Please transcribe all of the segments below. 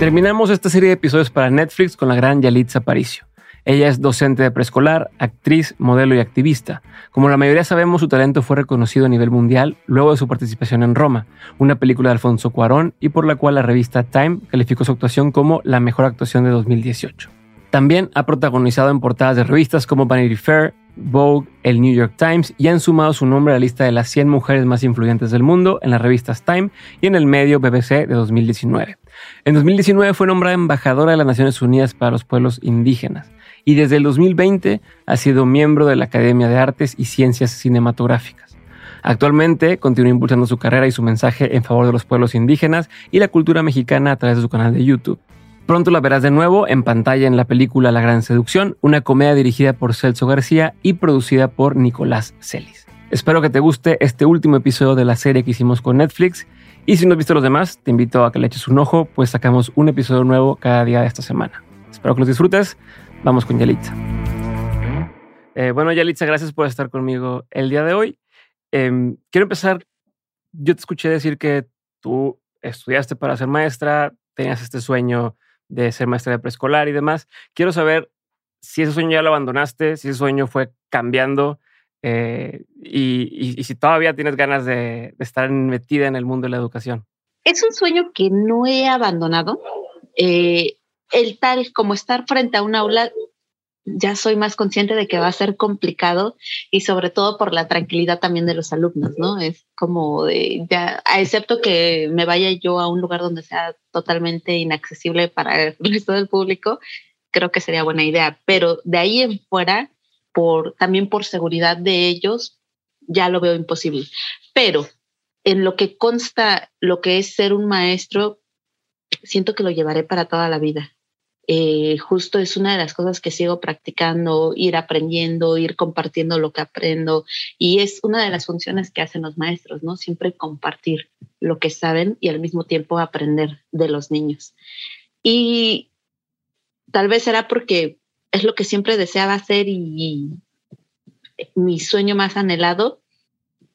Terminamos esta serie de episodios para Netflix con la gran Yalitza Aparicio. Ella es docente de preescolar, actriz, modelo y activista. Como la mayoría sabemos, su talento fue reconocido a nivel mundial luego de su participación en Roma, una película de Alfonso Cuarón y por la cual la revista Time calificó su actuación como la mejor actuación de 2018. También ha protagonizado en portadas de revistas como Vanity Fair, Vogue, el New York Times y han sumado su nombre a la lista de las 100 mujeres más influyentes del mundo en las revistas Time y en el medio BBC de 2019. En 2019 fue nombrada embajadora de las Naciones Unidas para los Pueblos Indígenas y desde el 2020 ha sido miembro de la Academia de Artes y Ciencias Cinematográficas. Actualmente continúa impulsando su carrera y su mensaje en favor de los pueblos indígenas y la cultura mexicana a través de su canal de YouTube. Pronto la verás de nuevo en pantalla en la película La Gran Seducción, una comedia dirigida por Celso García y producida por Nicolás Celis. Espero que te guste este último episodio de la serie que hicimos con Netflix y si no has visto los demás, te invito a que le eches un ojo, pues sacamos un episodio nuevo cada día de esta semana. Espero que los disfrutes. Vamos con Yalitza. Eh, bueno, Yalitza, gracias por estar conmigo el día de hoy. Em, quiero empezar. Yo te escuché decir que tú estudiaste para ser maestra, tenías este sueño de ser maestra de preescolar y demás. Quiero saber si ese sueño ya lo abandonaste, si ese sueño fue cambiando eh, y, si todavía tienes ganas de, estar metida en el mundo de la educación. Es un sueño que no he abandonado. Eh, el tal como estar frente a un aula, ya soy más consciente de que va a ser complicado y sobre todo por la tranquilidad también de los alumnos, ¿no? Es como de, ya, excepto que me vaya yo a un lugar donde sea totalmente inaccesible para el resto del público, creo que sería buena idea, pero de ahí en fuera por, también por seguridad de ellos, ya lo veo imposible. Pero en lo que consta lo que es ser un maestro, siento que lo llevaré para toda la vida. Eh, justo es una de las cosas que sigo practicando, ir aprendiendo, ir compartiendo lo que aprendo y es una de las funciones que hacen los maestros, ¿no? Siempre compartir lo que saben y al mismo tiempo aprender de los niños. Y tal vez será porque es lo que siempre deseaba hacer y, mi sueño más anhelado.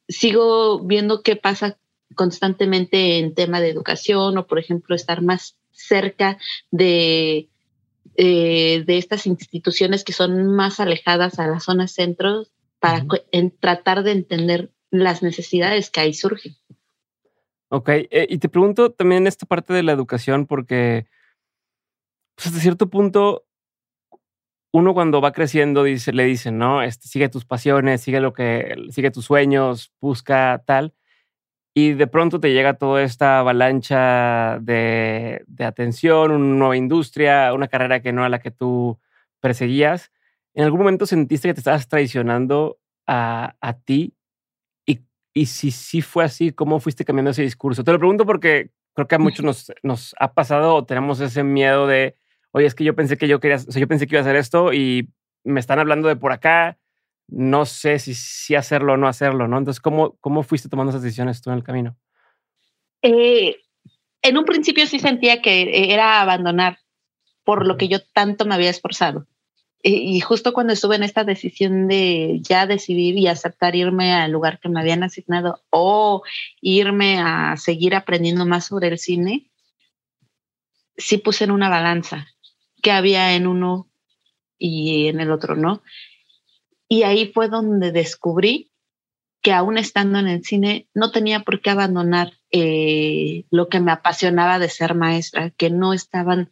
Sigo viendo qué pasa constantemente en tema de educación o, por ejemplo, estar más cerca de, eh, de estas instituciones que son más alejadas a las zonas centros para tratar de entender las necesidades que ahí surgen. Ok, eh, y te pregunto también esta parte de la educación porque pues hasta cierto punto uno cuando va creciendo dice, le dicen, ¿no? Este, sigue tus pasiones, sigue lo que, sigue tus sueños, busca tal. Y de pronto te llega toda esta avalancha de, atención, una nueva industria, una carrera que no era la que tú perseguías. ¿En algún momento sentiste que te estabas traicionando a, ti? Y, y si sí fue así, ¿cómo fuiste cambiando ese discurso? Te lo pregunto porque creo que a muchos nos, nos ha pasado o tenemos ese miedo de oye, es que yo pensé que yo quería, o sea, yo pensé que iba a hacer esto y me están hablando de por acá, no sé si, si hacerlo o no hacerlo, ¿no? Entonces, ¿cómo, cómo fuiste tomando esas decisiones tú en el camino? Eh, en un principio sí sentía que era abandonar por lo que yo tanto me había esforzado. Y justo cuando estuve en esta decisión de ya decidir y aceptar irme al lugar que me habían asignado o irme a seguir aprendiendo más sobre el cine, sí puse en una balanza que había en uno y en el otro no. Y ahí fue donde descubrí que aún estando en el cine no tenía por qué abandonar eh, lo que me apasionaba de ser maestra, que no estaban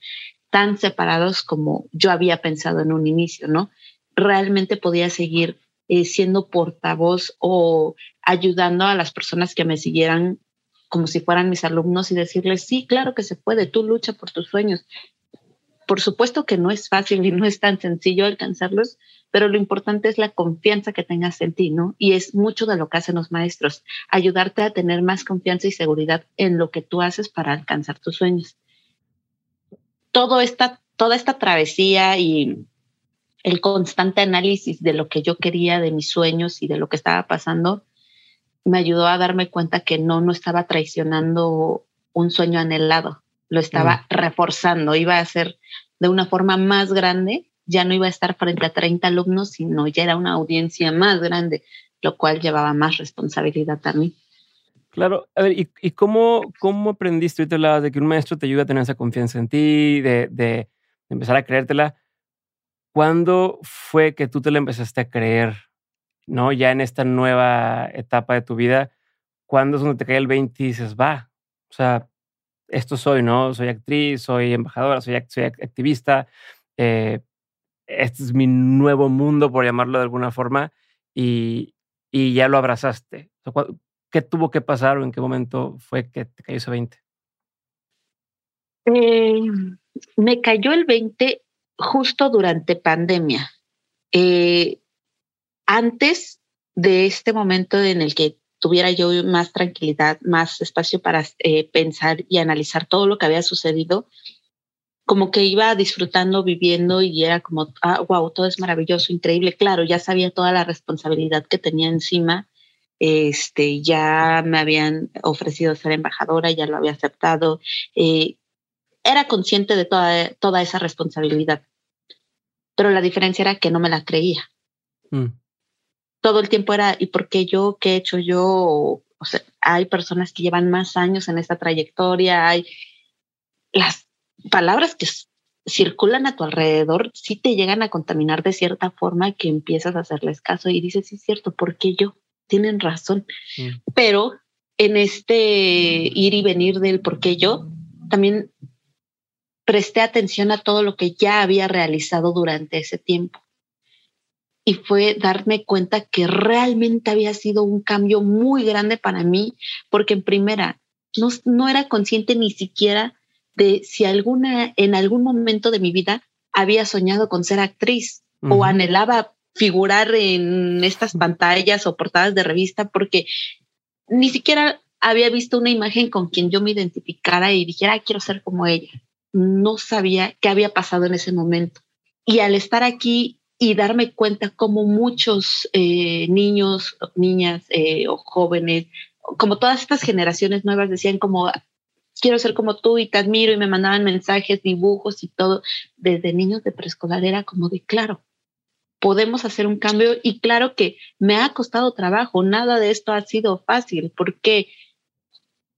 tan separados como yo había pensado en un inicio, ¿no? Realmente podía seguir eh, siendo portavoz o ayudando a las personas que me siguieran como si fueran mis alumnos y decirles, sí, claro que se puede, tú lucha por tus sueños, por supuesto que no es fácil y no es tan sencillo alcanzarlos, pero lo importante es la confianza que tengas en ti, ¿no? Y es mucho de lo que hacen los maestros, ayudarte a tener más confianza y seguridad en lo que tú haces para alcanzar tus sueños. Todo esta, toda esta travesía y el constante análisis de lo que yo quería, de mis sueños y de lo que estaba pasando, me ayudó a darme cuenta que no, no estaba traicionando un sueño anhelado, lo estaba mm. reforzando, iba a ser de una forma más grande, ya no iba a estar frente a 30 alumnos, sino ya era una audiencia más grande, lo cual llevaba más responsabilidad mí. Claro, a ver, ¿y, cómo, cómo aprendiste? Ahorita hablabas de que un maestro te ayuda a tener esa confianza en ti, de, de empezar a creértela. ¿Cuándo fue que tú te la empezaste a creer, no? Ya en esta nueva etapa de tu vida, ¿cuándo es donde te cae el 20 y dices, va, o sea, esto soy, ¿no? Soy actriz, soy embajadora, soy, activista, eh, este es mi nuevo mundo, por llamarlo de alguna forma, y, ya lo abrazaste. ¿Qué tuvo que pasar o en qué momento fue que te cayó ese 20? Eh, me cayó el 20 justo durante pandemia. Eh, antes de este momento en el que tuviera yo más tranquilidad, más espacio para eh, pensar y analizar todo lo que había sucedido, como que iba disfrutando, viviendo y era como, ah, wow, todo es maravilloso, increíble. Claro, ya sabía toda la responsabilidad que tenía encima. Este, ya me habían ofrecido ser embajadora, ya lo había aceptado. Eh, era consciente de toda, toda esa responsabilidad. Pero la diferencia era que no me la creía. Mm. Todo el tiempo era, ¿y por qué yo? ¿Qué he hecho yo? O sea, hay personas que llevan más años en esta trayectoria, hay las palabras que circulan a tu alrededor sí te llegan a contaminar de cierta forma que empiezas a hacerles caso y dices, sí es cierto, ¿por qué yo? Tienen razón. Mm. Pero en este ir y venir del por qué yo, también presté atención a todo lo que ya había realizado durante ese tiempo. Y fue darme cuenta que realmente había sido un cambio muy grande para mí, porque en primera, no, no era consciente ni siquiera de si alguna, en algún momento de mi vida había soñado con ser actriz o anhelaba figurar en estas pantallas o portadas de revista, porque ni siquiera había visto una imagen con quien yo me identificara y dijera, quiero ser como ella. No sabía qué había pasado en ese momento. Y al estar aquí y darme cuenta como muchos eh, niños, niñas eh, o jóvenes, como todas estas generaciones nuevas decían como, quiero ser como tú y te admiro y me mandaban mensajes, dibujos y todo. Desde niños de preescolar era como de, claro, podemos hacer un cambio y claro que me ha costado trabajo, nada de esto ha sido fácil. ¿Por qué?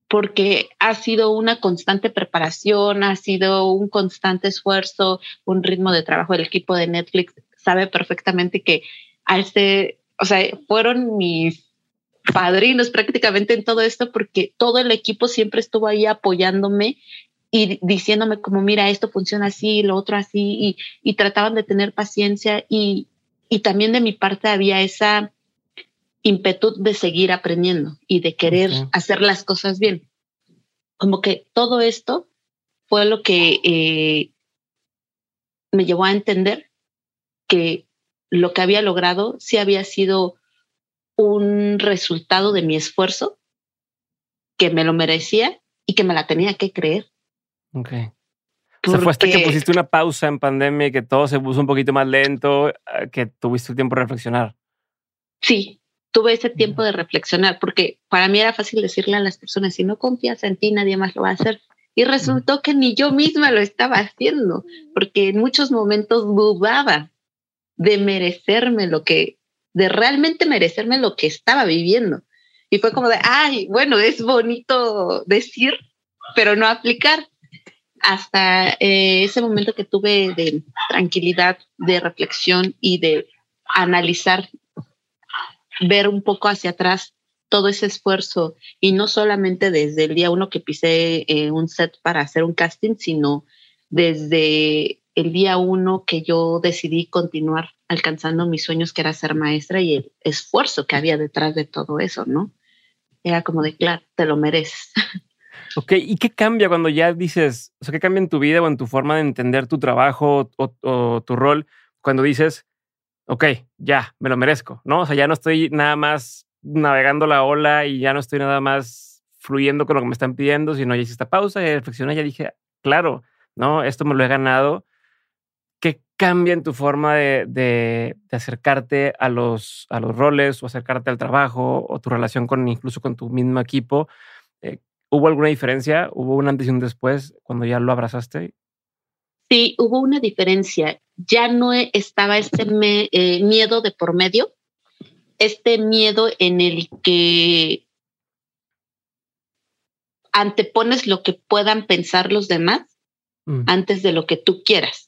Porque ha sido una constante preparación, ha sido un constante esfuerzo, un ritmo de trabajo. El equipo de Netflix sabe perfectamente que a este, o sea, fueron mis padrinos prácticamente en todo esto porque todo el equipo siempre estuvo ahí apoyándome y diciéndome como, mira, esto funciona así, lo otro así, y, trataban de tener paciencia y, también de mi parte había esa impetud de seguir aprendiendo y de querer hacer las cosas bien. Como que todo esto fue lo que eh, me llevó a entender que lo que había logrado sí había sido un resultado de mi esfuerzo, que me lo merecía y que me la tenía que creer. Ok. O sea, fue hasta que pusiste una pausa en pandemia y que todo se puso un poquito más lento, eh, que tuviste el tiempo de reflexionar. Sí, tuve ese tiempo de reflexionar, porque para mí era fácil decirle a las personas, si no confías en ti, nadie más lo va a hacer. Y resultó que ni yo misma lo estaba haciendo, porque en muchos momentos dudaba de merecerme lo que de realmente merecerme lo que estaba viviendo. Y fue como de, ay, bueno, es bonito decir, pero no aplicar. Hasta eh, ese momento que tuve de tranquilidad, de reflexión y de analizar, ver un poco hacia atrás todo ese esfuerzo y no solamente desde el día uno que pisé eh, un set para hacer un casting, sino desde el día uno que yo decidí continuar alcanzando mis sueños, que era ser maestra y el esfuerzo que había detrás de todo eso, ¿no? Era como de, claro, te lo mereces. Ok, ¿y qué cambia cuando ya dices, o sea, qué cambia en tu vida o en tu forma de entender tu trabajo o, tu rol cuando dices, ok, ya, me lo merezco, ¿no? O sea, ya no estoy nada más navegando la ola y ya no estoy nada más fluyendo con lo que me están pidiendo, sino ya hice esta pausa y reflexioné, ya dije, claro, ¿no? Esto me lo he ganado cambia en tu forma de, acercarte a los, a los roles o acercarte al trabajo o tu relación con incluso con tu mismo equipo. Eh, ¿Hubo alguna diferencia? ¿Hubo un antes y un después cuando ya lo abrazaste? Sí, hubo una diferencia. Ya no e, estaba este eh, miedo de por medio, este miedo en el que antepones lo que puedan pensar los demás mm. antes de lo que tú quieras.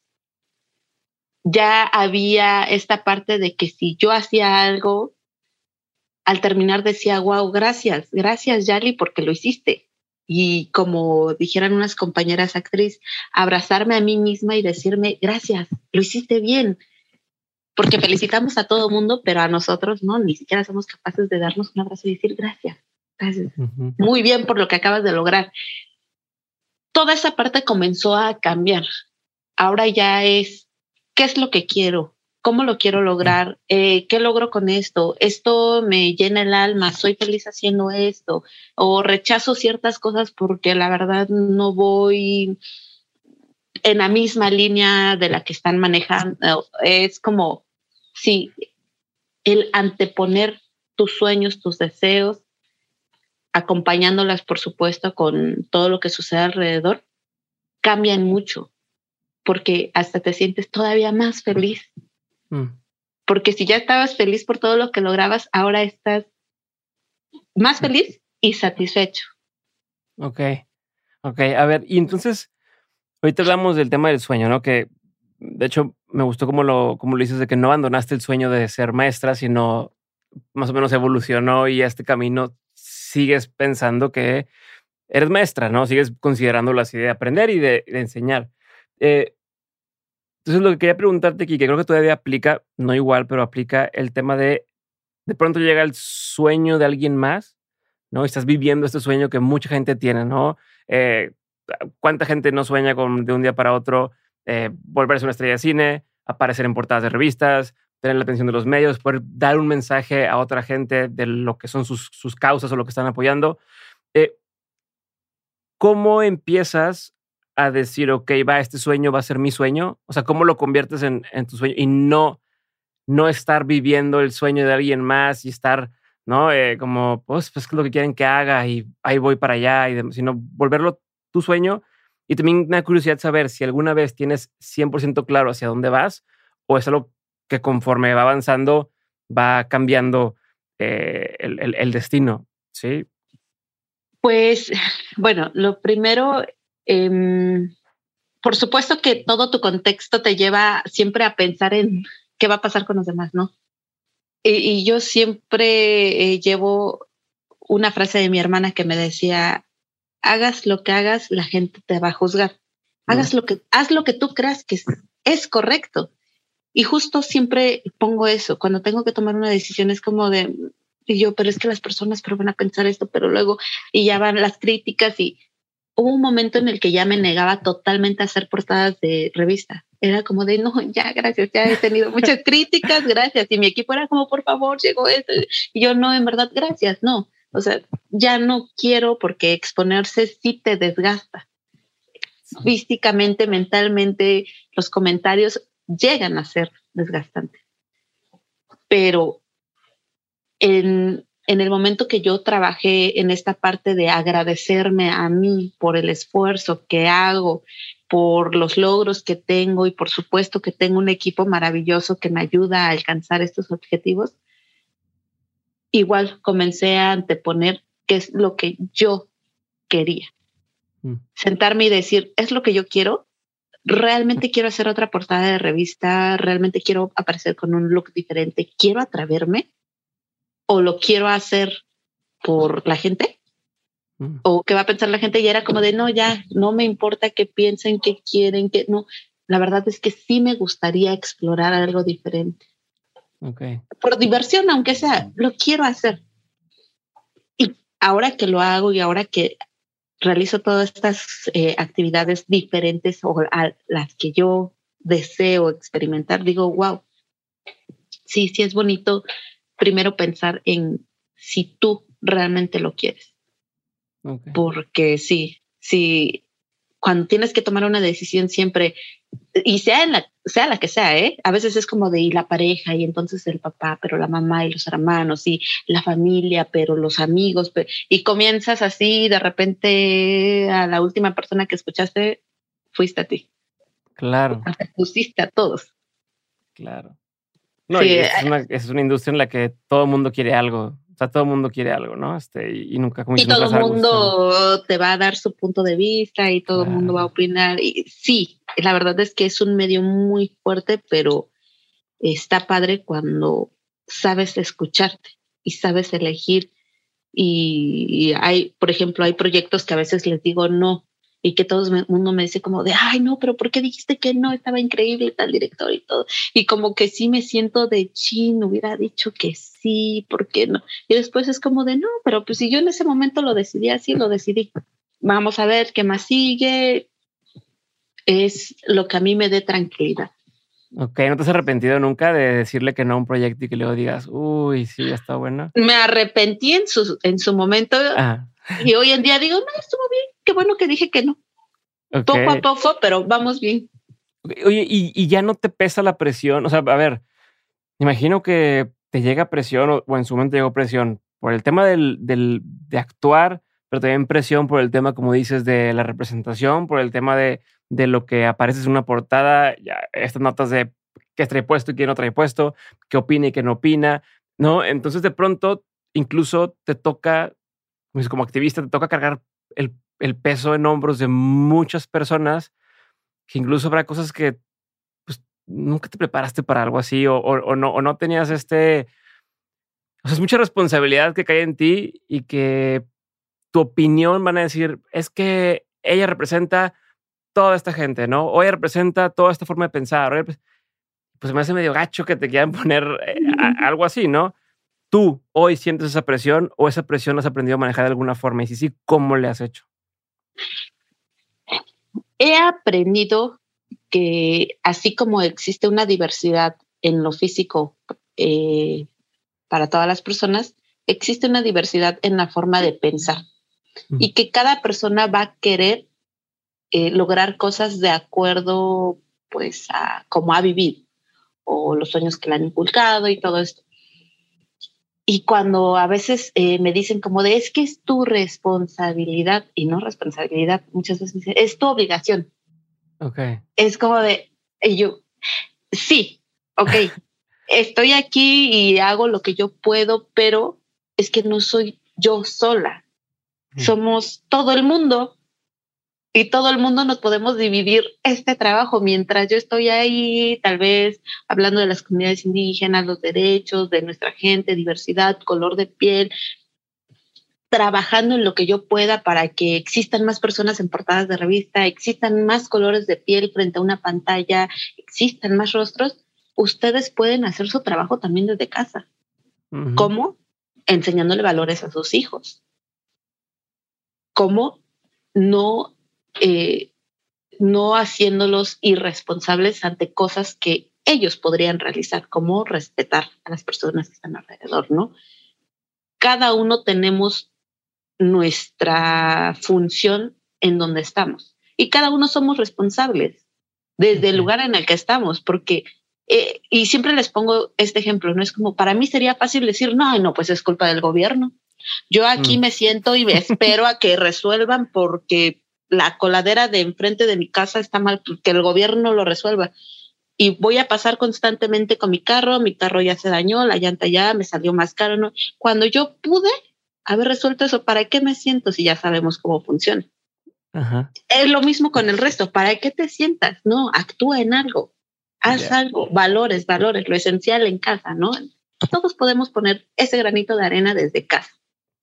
Ya había esta parte de que si yo hacía algo, al terminar decía, wow, gracias, gracias Yali porque lo hiciste. Y como dijeran unas compañeras actriz, abrazarme a mí misma y decirme, gracias, lo hiciste bien. Porque felicitamos a todo mundo, pero a nosotros no, ni siquiera somos capaces de darnos un abrazo y decir gracias. Muy bien por lo que acabas de lograr. Toda esa parte comenzó a cambiar. Ahora ya es, ¿qué es lo que quiero? ¿Cómo lo quiero lograr? Eh, ¿Qué logro con esto? Esto me llena el alma, soy feliz haciendo esto. O rechazo ciertas cosas porque la verdad no voy en la misma línea de la que están manejando. Es como, sí, el anteponer tus sueños, tus deseos acompañándolas, por supuesto, con todo lo que sucede alrededor, cambian mucho, porque hasta te sientes todavía más feliz. Mm. Porque si ya estabas feliz por todo lo que lograbas, ahora estás más feliz y satisfecho. Ok, ok. A ver, y entonces, ahorita hablamos del tema del sueño, ¿no? Que de hecho me gustó como lo, como lo dices, de que no abandonaste el sueño de ser maestra, sino más o menos evolucionó y este camino sigues pensando que eres maestra, ¿no? Sigues considerándolo así de aprender y de, enseñar. Eh, entonces, lo que quería preguntarte aquí, que creo que todavía aplica, no igual, pero aplica el tema de de pronto llega el sueño de alguien más, ¿no? estás viviendo este sueño que mucha gente tiene, ¿no? Eh, ¿Cuánta gente no sueña con de un día para otro eh, volverse una estrella de cine, aparecer en portadas de revistas, tener la atención de los medios, poder dar un mensaje a otra gente de lo que son sus, sus causas o lo que están apoyando. Eh, ¿Cómo empiezas a decir, ok, va, este sueño va a ser mi sueño? O sea, ¿cómo lo conviertes en, en tu sueño y no, no estar viviendo el sueño de alguien más y estar, ¿no? Eh, como, pues, pues, lo que quieren que haga y ahí voy para allá, y sino volverlo tu sueño. Y también me da curiosidad saber si alguna vez tienes 100% claro hacia dónde vas o es algo que conforme va avanzando va cambiando eh, el, destino, ¿sí? Pues, bueno, lo primero, em, por supuesto que todo tu contexto te lleva siempre a pensar en qué va a pasar con los demás, ¿no? Y, yo siempre eh, llevo una frase de mi hermana que me decía, hagas lo que hagas, la gente te va a juzgar. Hagas lo que, haz lo que tú creas que es correcto. Y justo siempre pongo eso, cuando tengo que tomar una decisión es como de, y yo, pero es que las personas pero van a pensar esto, pero luego, y ya van las críticas y hubo un momento en el que ya me negaba totalmente a hacer portadas de revista. Era como de, no, ya, gracias, ya he tenido muchas críticas, gracias. Y mi equipo era como, por favor, llegó esto. Y yo, no, en verdad, gracias, no. O sea, ya no quiero porque exponerse sí te desgasta. Físicamente, mentalmente, los comentarios llegan a ser desgastantes. Pero en, el momento que yo trabajé en esta parte de agradecerme a mí por el esfuerzo que hago, por los logros que tengo y por supuesto que tengo un equipo maravilloso que me ayuda a alcanzar estos objetivos, igual comencé a anteponer qué es lo que yo quería. Mm. Sentarme y decir, es lo que yo quiero, realmente quiero hacer otra portada de revista, realmente quiero aparecer con un look diferente, quiero atraverme o lo quiero hacer por la gente mm. o qué va a pensar la gente y era como de no, ya, no me importa que piensen, que quieren, que no. La verdad es que sí me gustaría explorar algo diferente. Okay. Por diversión, aunque sea, lo quiero hacer. Y ahora que lo hago y ahora que realizo todas estas eh, actividades diferentes o a las que yo deseo experimentar, digo, wow, sí, sí es bonito primero pensar en si tú realmente lo quieres. Porque sí, sí, cuando tienes que tomar una decisión siempre, y sea, en la, sea la que sea, ¿eh? a veces es como de la pareja y entonces el papá, pero la mamá y los hermanos y la familia, pero los amigos, y comienzas así, de repente a la última persona que escuchaste fuiste a ti. Claro. Te pusiste a todos. Claro. No, es, una, es, una, industria en la que todo el mundo quiere algo, O sea, todo el mundo quiere algo, ¿no? Este, y, nunca como Y todo el mundo te va a dar su punto de vista y todo el mundo va a opinar. Y sí, la verdad es que es un medio muy fuerte, pero está padre cuando sabes escucharte y sabes elegir. Y, hay, por ejemplo, hay proyectos que a veces les digo no y que todo el mundo me dice como de, ay, no, pero ¿por qué dijiste que no? Estaba increíble tal director y todo. Y como que sí me siento de chin, hubiera dicho que sí, ¿por qué no? Y después es como de, no, pero pues si yo en ese momento lo decidí así, lo decidí. Vamos a ver qué más sigue. Es lo que a mí me dé tranquilidad. Ok, ¿no te has arrepentido nunca de decirle que no a un proyecto y que luego digas, uy, sí, ya está bueno? Me arrepentí en su, en su momento y hoy en día digo, no, estuvo bien, qué bueno que dije que no. Poco a poco, pero vamos bien. Oye, ¿y, ¿y, ya no te pesa la presión? O sea, a ver, imagino que te llega presión o, en su momento llegó presión por el tema del, del, de actuar, pero también presión por el tema, como dices, de la representación, por el tema de, de lo que aparece en una portada, ya, estas notas de qué trae puesto y quién no trae puesto, qué opina y qué no opina, ¿no? Entonces de pronto incluso te toca, pues, como activista, te toca cargar el, el peso en hombros de muchas personas, que incluso habrá cosas que pues, nunca te preparaste para algo así o, o, no, o no tenías este... O sea, es mucha responsabilidad que cae en ti y que tu opinión van a decir, es que ella representa toda esta gente, ¿no? Hoy representa toda esta forma de pensar. pues me hace medio gacho que te quieran poner eh, algo así, ¿no? ¿Tú hoy sientes esa presión o esa presión has aprendido a manejar de alguna forma? Y si sí, ¿cómo le has hecho? He aprendido que así como existe una diversidad en lo físico eh, para todas las personas, existe una diversidad en la forma de pensar y que cada persona va a querer eh, lograr cosas de acuerdo pues a cómo ha vivido o los sueños que le han inculcado y todo esto. Y cuando a veces eh, me dicen como de es que es tu responsabilidad y no responsabilidad, muchas veces dicen es tu obligación. Ok. Es como de yo, sí, ok, estoy aquí y hago lo que yo puedo, pero es que no soy yo sola. Mm. Somos todo el mundo y todo el mundo nos podemos dividir este trabajo mientras yo estoy ahí, tal vez hablando de las comunidades indígenas, los derechos de nuestra gente, diversidad, color de piel, trabajando en lo que yo pueda para que existan más personas en portadas de revista, existan más colores de piel frente a una pantalla, existan más rostros, ustedes pueden hacer su trabajo también desde casa. ¿Cómo? Enseñándole valores a sus hijos. ¿Cómo? No eh, no haciéndolos irresponsables ante cosas que ellos podrían realizar, como respetar a las personas que están alrededor, ¿no? Cada uno tenemos nuestra función en donde estamos y cada uno somos responsables desde el lugar en el que estamos, porque, eh, y siempre les pongo este ejemplo, ¿no? Es como, para mí sería fácil decir, no, no, pues es culpa del gobierno. Yo aquí mm. me siento y me espero a que resuelvan porque la coladera de enfrente de mi casa está mal, que el gobierno lo resuelva. Y voy a pasar constantemente con mi carro, mi carro ya se dañó, la llanta ya me salió más caro. ¿no? Cuando yo pude haber resuelto eso, ¿para qué me siento si ya sabemos cómo funciona? Es lo mismo con el resto. ¿Para qué te sientas? No, actúa en algo. Haz algo, valores, valores, lo esencial en casa, ¿no? Todos podemos poner ese granito de arena desde casa,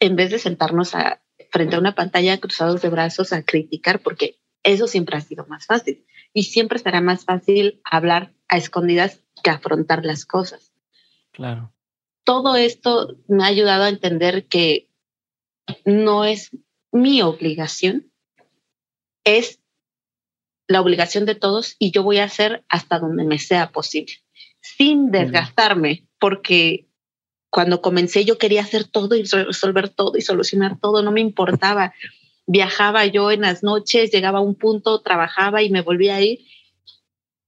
en vez de sentarnos a frente a una pantalla cruzados de brazos a criticar, porque eso siempre ha sido más fácil. Y siempre será más fácil hablar a escondidas que afrontar las cosas. Claro. Todo esto me ha ayudado a entender que no es mi obligación, es la obligación de todos y yo voy a hacer hasta donde me sea posible, sin desgastarme, porque cuando comencé yo quería hacer todo y resolver todo y solucionar todo, no me importaba. Viajaba yo en las noches, llegaba a un punto, trabajaba y me volvía a ir.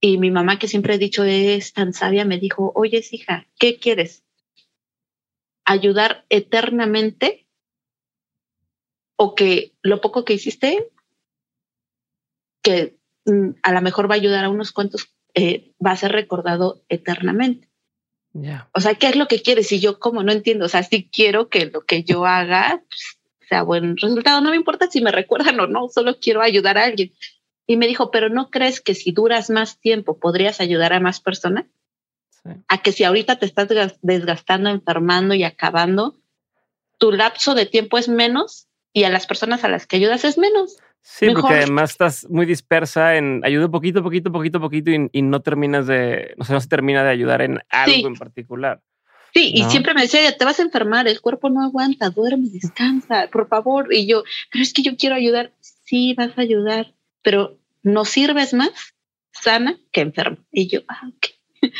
Y mi mamá, que siempre he dicho es tan sabia, me dijo, oye, hija, ¿qué quieres? ¿Ayudar eternamente? ¿O que lo poco que hiciste, que mm, a lo mejor va a ayudar a unos cuantos, eh, va a ser recordado eternamente? O sea, ¿qué es lo que quieres? Y yo como no entiendo, o sea, sí quiero que lo que yo haga pues, sea buen resultado, no me importa si me recuerdan o no, solo quiero ayudar a alguien. Y me dijo, pero ¿no crees que si duras más tiempo podrías ayudar a más personas? A que si ahorita te estás desgastando, enfermando y acabando, tu lapso de tiempo es menos y a las personas a las que ayudas es menos. Sí, porque además estás muy dispersa en ayuda poquito, poquito, poquito, poquito y, no terminas de, no sé, no se termina de ayudar en algo en particular. Sí, y siempre me decía, te vas a enfermar, el cuerpo no aguanta, duerme, descansa, por favor. Y yo, pero es que yo quiero ayudar. Sí, vas a ayudar, pero no sirves más sana que enferma. Y yo, ah, ok.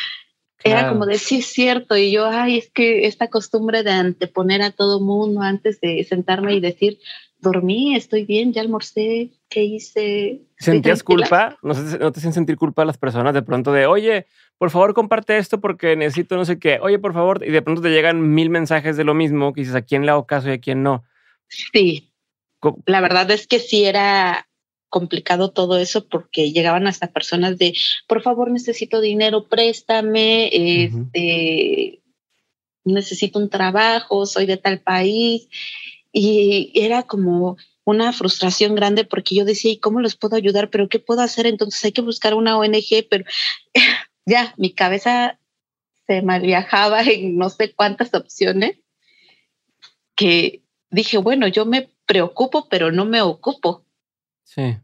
Era como de, sí, es cierto. Y yo, ay, es que esta costumbre de anteponer a todo mundo antes de sentarme y decir, dormí, estoy bien, ya almorcé, ¿qué hice? ¿Sentías culpa? ¿No, ¿No te hacen sentir culpa a las personas de pronto de, oye, por favor comparte esto porque necesito no sé qué, oye, por favor, y de pronto te llegan mil mensajes de lo mismo, que dices, ¿a quién le hago caso y a quién no? Sí. La verdad es que sí era complicado todo eso porque llegaban hasta personas de, por favor, necesito dinero, préstame, este, necesito un trabajo, soy de tal país. Y era como una frustración grande porque yo decía, ¿y cómo los puedo ayudar? ¿Pero qué puedo hacer? Entonces hay que buscar una ONG, pero ya, mi cabeza se mal viajaba en no sé cuántas opciones que dije, bueno, yo me preocupo, pero no me ocupo. Sí.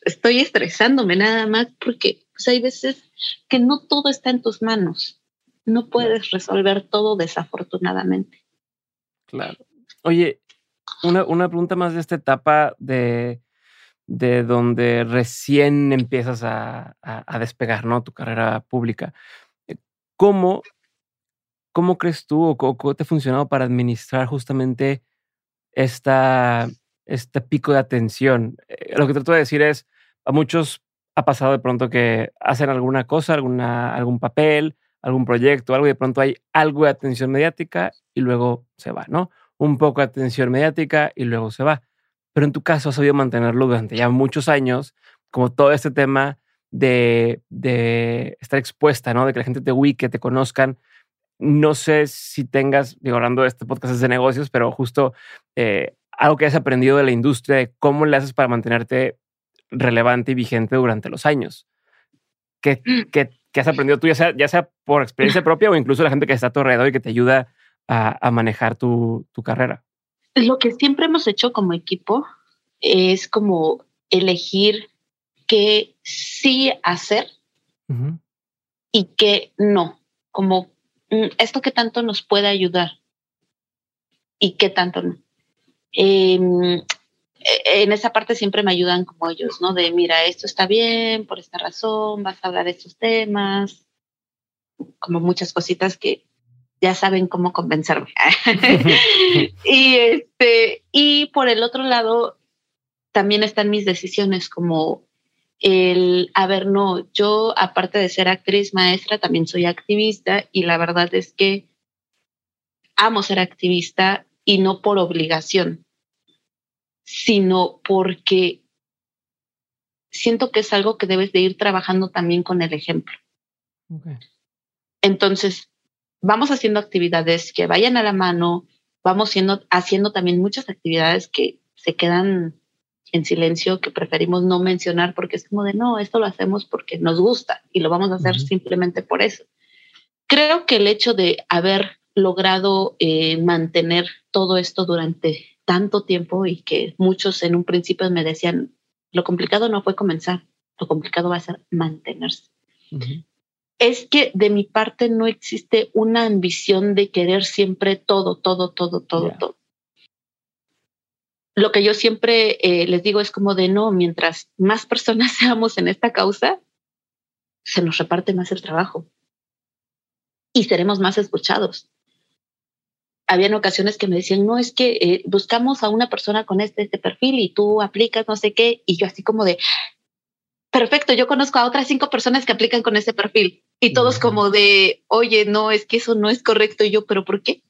Estoy estresándome nada más porque pues, hay veces que no todo está en tus manos. No puedes resolver todo desafortunadamente. Claro. Oye, una, una pregunta más de esta etapa de, de donde recién empiezas a, a, despegar, ¿no? Tu carrera pública. Eh, ¿Cómo, cómo crees tú o cómo te ha funcionado para administrar justamente esta, este pico de atención. Eh, lo que trato de decir es, a muchos ha pasado de pronto que hacen alguna cosa, alguna, algún papel, algún proyecto, algo y de pronto hay algo de atención mediática y luego se va, ¿no? Un poco de atención mediática y luego se va. Pero en tu caso has sabido mantenerlo durante ya muchos años, como todo este tema de, de estar expuesta, ¿no? De que la gente te ubique, te conozcan. No sé si tengas, digo, hablando de este podcast de negocios, pero justo eh, algo que has aprendido de la industria, de cómo le haces para mantenerte relevante y vigente durante los años. ¿Qué, mm. qué, has aprendido tú, ya sea, ya sea por experiencia propia o incluso la gente que está a tu alrededor y que te ayuda a, a manejar tu, tu carrera? Lo que siempre hemos hecho como equipo es como elegir qué sí hacer y qué no. Como mm, esto que tanto nos puede ayudar y qué tanto no. Em, e, en esa parte siempre me ayudan como ellos, ¿no? De, mira, esto está bien, por esta razón, vas a hablar de estos temas, como muchas cositas que ya saben cómo convencerme. y, este, y por el otro lado, también están mis decisiones como el, a ver, no, yo aparte de ser actriz maestra, también soy activista y la verdad es que amo ser activista y no por obligación, sino porque siento que es algo que debes de ir trabajando también con el ejemplo. Entonces, vamos haciendo actividades que vayan a la mano, vamos haciendo también muchas actividades que se quedan en silencio, que preferimos no mencionar porque es como de, no, esto lo hacemos porque nos gusta y lo vamos a hacer simplemente por eso. Creo que el hecho de haber logrado eh, mantener todo esto durante tanto tiempo y que muchos en un principio me decían, lo complicado no fue comenzar, lo complicado va a ser mantenerse. Es que de mi parte no existe una ambición de querer siempre todo, todo, todo, todo, todo. Lo que yo siempre eh, les digo es como de no, mientras más personas seamos en esta causa, se nos reparte más el trabajo y seremos más escuchados habían ocasiones que me decían, no, es que eh, buscamos a una persona con este, este perfil y tú aplicas no sé qué, y yo así como de, perfecto, yo conozco a otras cinco personas que aplican con ese perfil, y todos como de, oye, no, es que eso no es correcto, y yo, pero ¿por qué?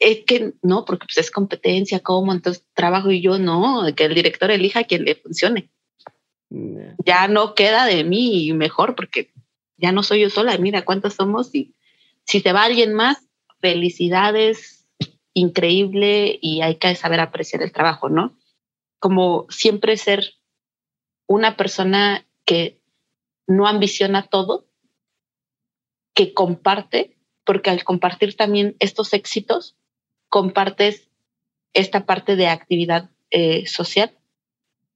Es que no, porque pues es competencia, ¿cómo? Entonces trabajo y yo no, que el director elija a quien le funcione. Ya no queda de mí mejor porque ya no soy yo sola, mira cuántos somos y Si te va alguien más, felicidades, increíble y hay que saber apreciar el trabajo, ¿no? Como siempre ser una persona que no ambiciona todo, que comparte, porque al compartir también estos éxitos, compartes esta parte de actividad eh, social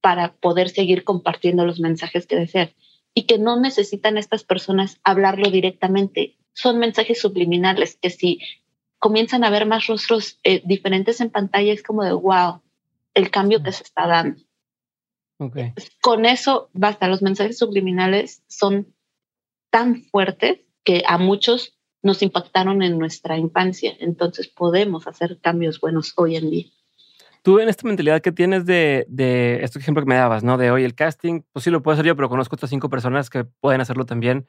para poder seguir compartiendo los mensajes que desean y que no necesitan estas personas hablarlo directamente. Son mensajes subliminales que si comienzan a ver más rostros eh, diferentes en pantalla es como de wow, el cambio que se está dando. Con eso basta, los mensajes subliminales son tan fuertes que a muchos nos impactaron en nuestra infancia, entonces podemos hacer cambios buenos hoy en día. Tú en esta mentalidad que tienes de, de este ejemplo que me dabas, ¿no? De hoy el casting, pues sí lo puedo hacer yo, pero conozco otras cinco personas que pueden hacerlo también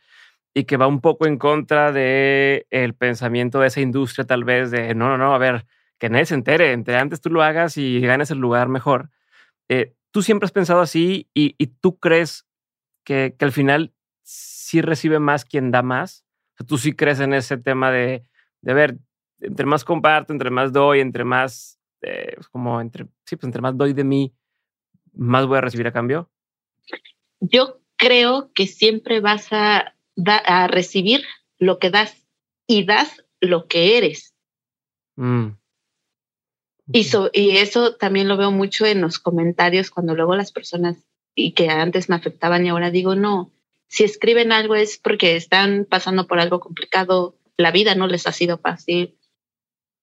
y que va un poco en contra de el pensamiento de esa industria tal vez de, no, no, no, a ver, que nadie se entere, entre antes tú lo hagas y ganes el lugar mejor. Eh, tú siempre has pensado así y, y tú crees que, que, al final sí recibe más quien da más. O sea, tú sí crees en ese tema de, de ver, entre más comparto, entre más doy, entre más pues, como entre, sí, pues entre más doy de mí, más voy a recibir a cambio? Yo creo que siempre vas a, a recibir lo que das y das lo que eres. Mm. Y, y eso también lo veo mucho en los comentarios cuando luego las personas y que antes me afectaban y ahora digo, no, si escriben algo es porque están pasando por algo complicado, la vida no les ha sido fácil,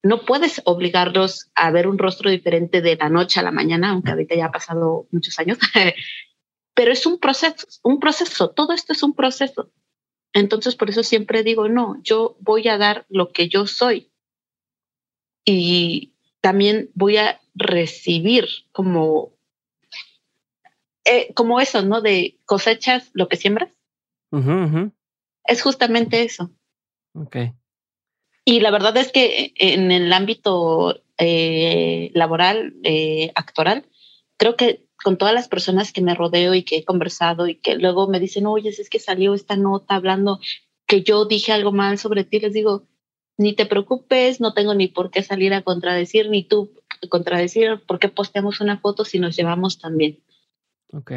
no puedes obligarlos a ver un rostro diferente de la noche a la mañana, aunque ahorita ya ha pasado muchos años, pero es un proceso, un proceso, todo esto es un proceso. Entonces, por eso siempre digo, no, yo voy a dar lo que yo soy y también voy a recibir como, eh, como eso, ¿no? De cosechas lo que siembras. Es justamente eso. Okay. Y la verdad es que en el ámbito eh, laboral, eh, actoral, creo que con todas las personas que me rodeo y que he conversado y que luego me dicen, oye, es que salió esta nota hablando que yo dije algo mal sobre ti, les digo, ni te preocupes, no tengo ni por qué salir a contradecir, ni tú contradecir, por qué posteamos una foto si nos llevamos también. Ok.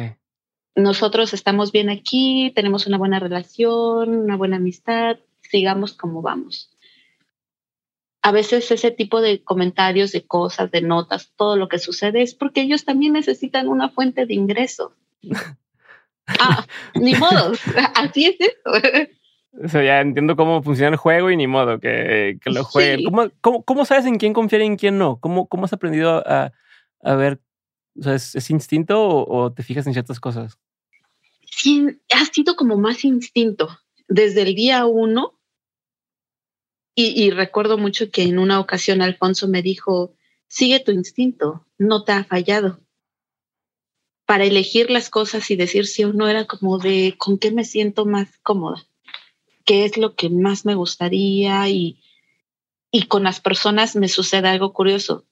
Nosotros estamos bien aquí, tenemos una buena relación, una buena amistad, sigamos como vamos a veces ese tipo de comentarios, de cosas, de notas, todo lo que sucede es porque ellos también necesitan una fuente de ingreso. ah, ni modo, así es eso. O sea, ya entiendo cómo funciona el juego y ni modo que, que lo jueguen. ¿Cómo, cómo, sabes en quién confiar y en quién no? ¿Cómo, cómo has aprendido a, a ver? O sea, ¿es, instinto o, te fijas en ciertas cosas? Sí, ha sido como más instinto. Desde el día uno, y, recuerdo mucho que en una ocasión Alfonso me dijo, sigue tu instinto, no te ha fallado. Para elegir las cosas y decir si o no era como de con qué me siento más cómoda, qué es lo que más me gustaría y, y con las personas me sucede algo curioso.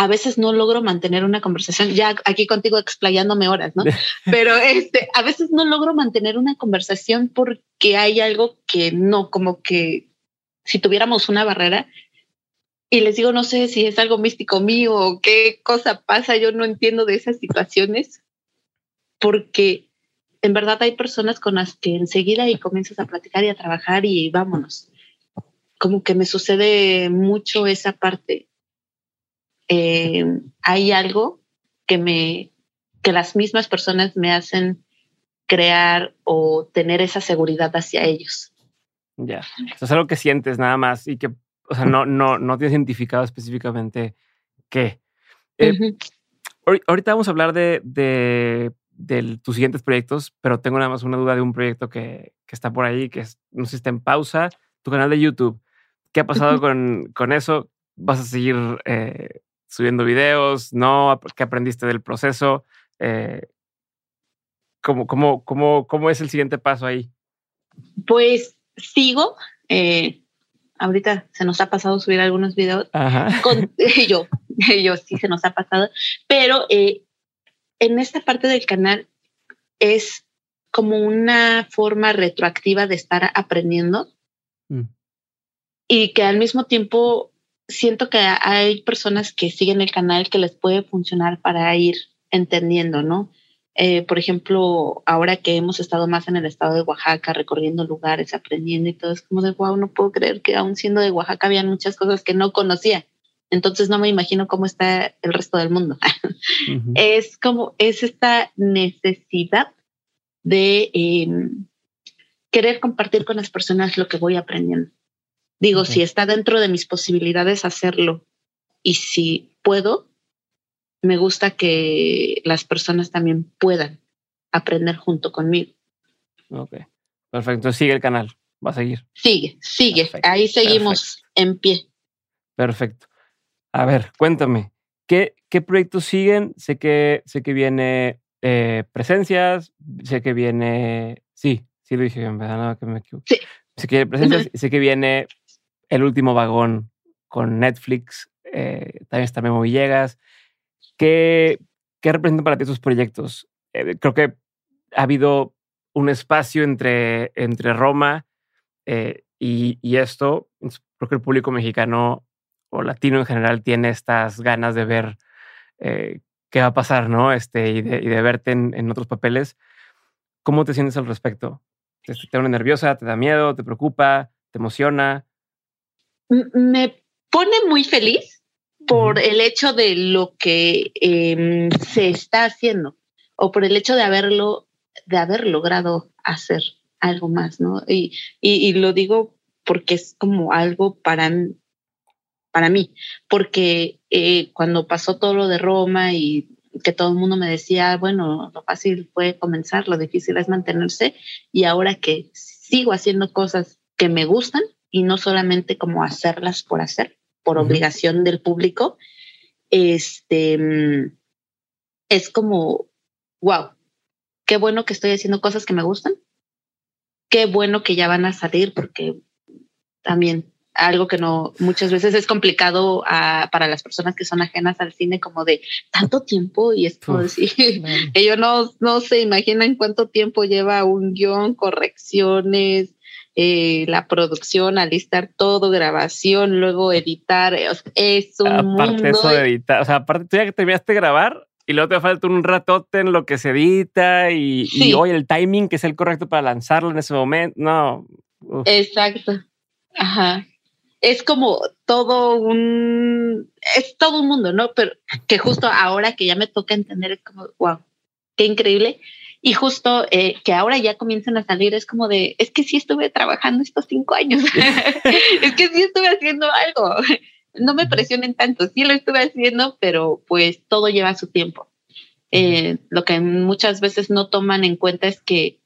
A veces no logro mantener una conversación, ya aquí contigo explayándome horas, ¿no? Pero este, a veces no logro mantener una conversación porque hay algo que no, como que si tuviéramos una barrera. Y les digo, no sé si es algo místico mío o qué cosa pasa, yo no entiendo de esas situaciones, porque en verdad hay personas con las que enseguida y comienzas a platicar y a trabajar y vámonos. Como que me sucede mucho esa parte. Eh, hay algo que me, que las mismas personas me hacen crear o tener esa seguridad hacia ellos. Ya. es algo que sientes nada más y que, o sea, no, no, no tienes identificado específicamente qué. Eh, ahorita vamos a hablar de, de, tus siguientes proyectos, pero tengo nada más una duda de un proyecto que, que está por ahí, que es, no sé si está en pausa, tu canal de YouTube. ¿Qué ha pasado con, con eso? ¿Vas a seguir eh, subiendo videos? ¿No? ¿Qué aprendiste del proceso? Eh, ¿cómo, cómo, cómo, ¿Cómo es el siguiente paso ahí? Pues sigo. Eh, ahorita se nos ha pasado subir algunos videos. Con, yo, yo sí se nos ha pasado. Pero eh, en esta parte del canal es como una forma retroactiva de estar aprendiendo. Mm. y que al mismo tiempo siento que hay personas que siguen el canal que les puede funcionar para ir entendiendo, ¿no? Eh, por ejemplo, ahora que hemos estado más en el estado de Oaxaca, recorriendo lugares, aprendiendo y todo, es como de, wow, no puedo creer que aún siendo de Oaxaca había muchas cosas que no conocía. Entonces no me imagino cómo está el resto del mundo. Es como, es esta necesidad de em, querer compartir con las personas lo que voy aprendiendo. Digo, si está dentro de mis posibilidades hacerlo y si puedo, me gusta que las personas también puedan aprender junto conmigo. Ok, perfecto. Sigue el canal, va a seguir. Sigue, sigue. Ahí seguimos en pie. Perfecto. A ver, cuéntame, ¿qué, qué proyectos siguen? Sé que, sé que viene eh, presencias, sé que viene. Sí, sí lo dije en verdad, nada que me equivoco. Sí. Sé que presencias, sé que viene el último vagón con Netflix, eh, también está Memo Villegas. ¿Qué, qué representan para ti esos proyectos? Eh, creo que ha habido un espacio entre, entre Roma eh, y, y, esto. Creo que el público mexicano o latino en general tiene estas ganas de ver eh, qué va a pasar, ¿no? Este, y, de, y de verte en, en, otros papeles. ¿Cómo te sientes al respecto? ¿Te, ¿Te pone nerviosa? ¿Te da miedo? ¿Te preocupa? ¿Te emociona? Me pone muy feliz por el hecho de lo que eh, se está haciendo o por el hecho de haberlo, de haber logrado hacer algo más, ¿no? Y, y, y lo digo porque es como algo para, para mí, porque eh, cuando pasó todo lo de Roma y que todo el mundo me decía, bueno, lo fácil fue comenzar, lo difícil es mantenerse, y ahora que sigo haciendo cosas que me gustan y no solamente como hacerlas por hacer, por obligación del público, este, es como, wow, qué bueno que estoy haciendo cosas que me gustan, qué bueno que ya van a salir, porque también algo que no muchas veces es complicado uh, para las personas que son ajenas al cine, como de tanto tiempo y es como decir, ellos no, no se imaginan cuánto tiempo lleva un guion, correcciones, eh, la producción, alistar todo, grabación, luego editar. Es un aparte mundo. eso de editar, o sea, aparte tú ya que terminaste de grabar y luego te falta un ratote en lo que se edita y, sí. y hoy el timing que es el correcto para lanzarlo en ese momento. No. Uf. Exacto. Ajá. Es como todo un, es todo un mundo, ¿no? Pero que justo ahora que ya me toca entender, es como, wow, qué increíble. Y justo eh, que ahora ya comienzan a salir, es como de, es que sí estuve trabajando estos cinco años, es que sí estuve haciendo algo, no me presionen tanto, sí lo estuve haciendo, pero pues todo lleva su tiempo. Eh, lo que muchas veces no toman en cuenta es que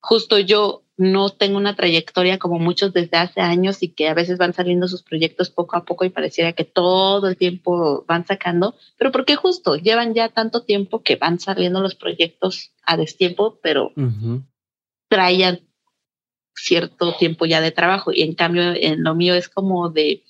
justo yo no tengo una trayectoria como muchos desde hace años y que a veces van saliendo sus proyectos poco a poco y pareciera que todo el tiempo van sacando, pero porque justo llevan ya tanto tiempo que van saliendo los proyectos a destiempo, pero uh -huh. traían cierto tiempo ya de trabajo y en cambio en lo mío es como de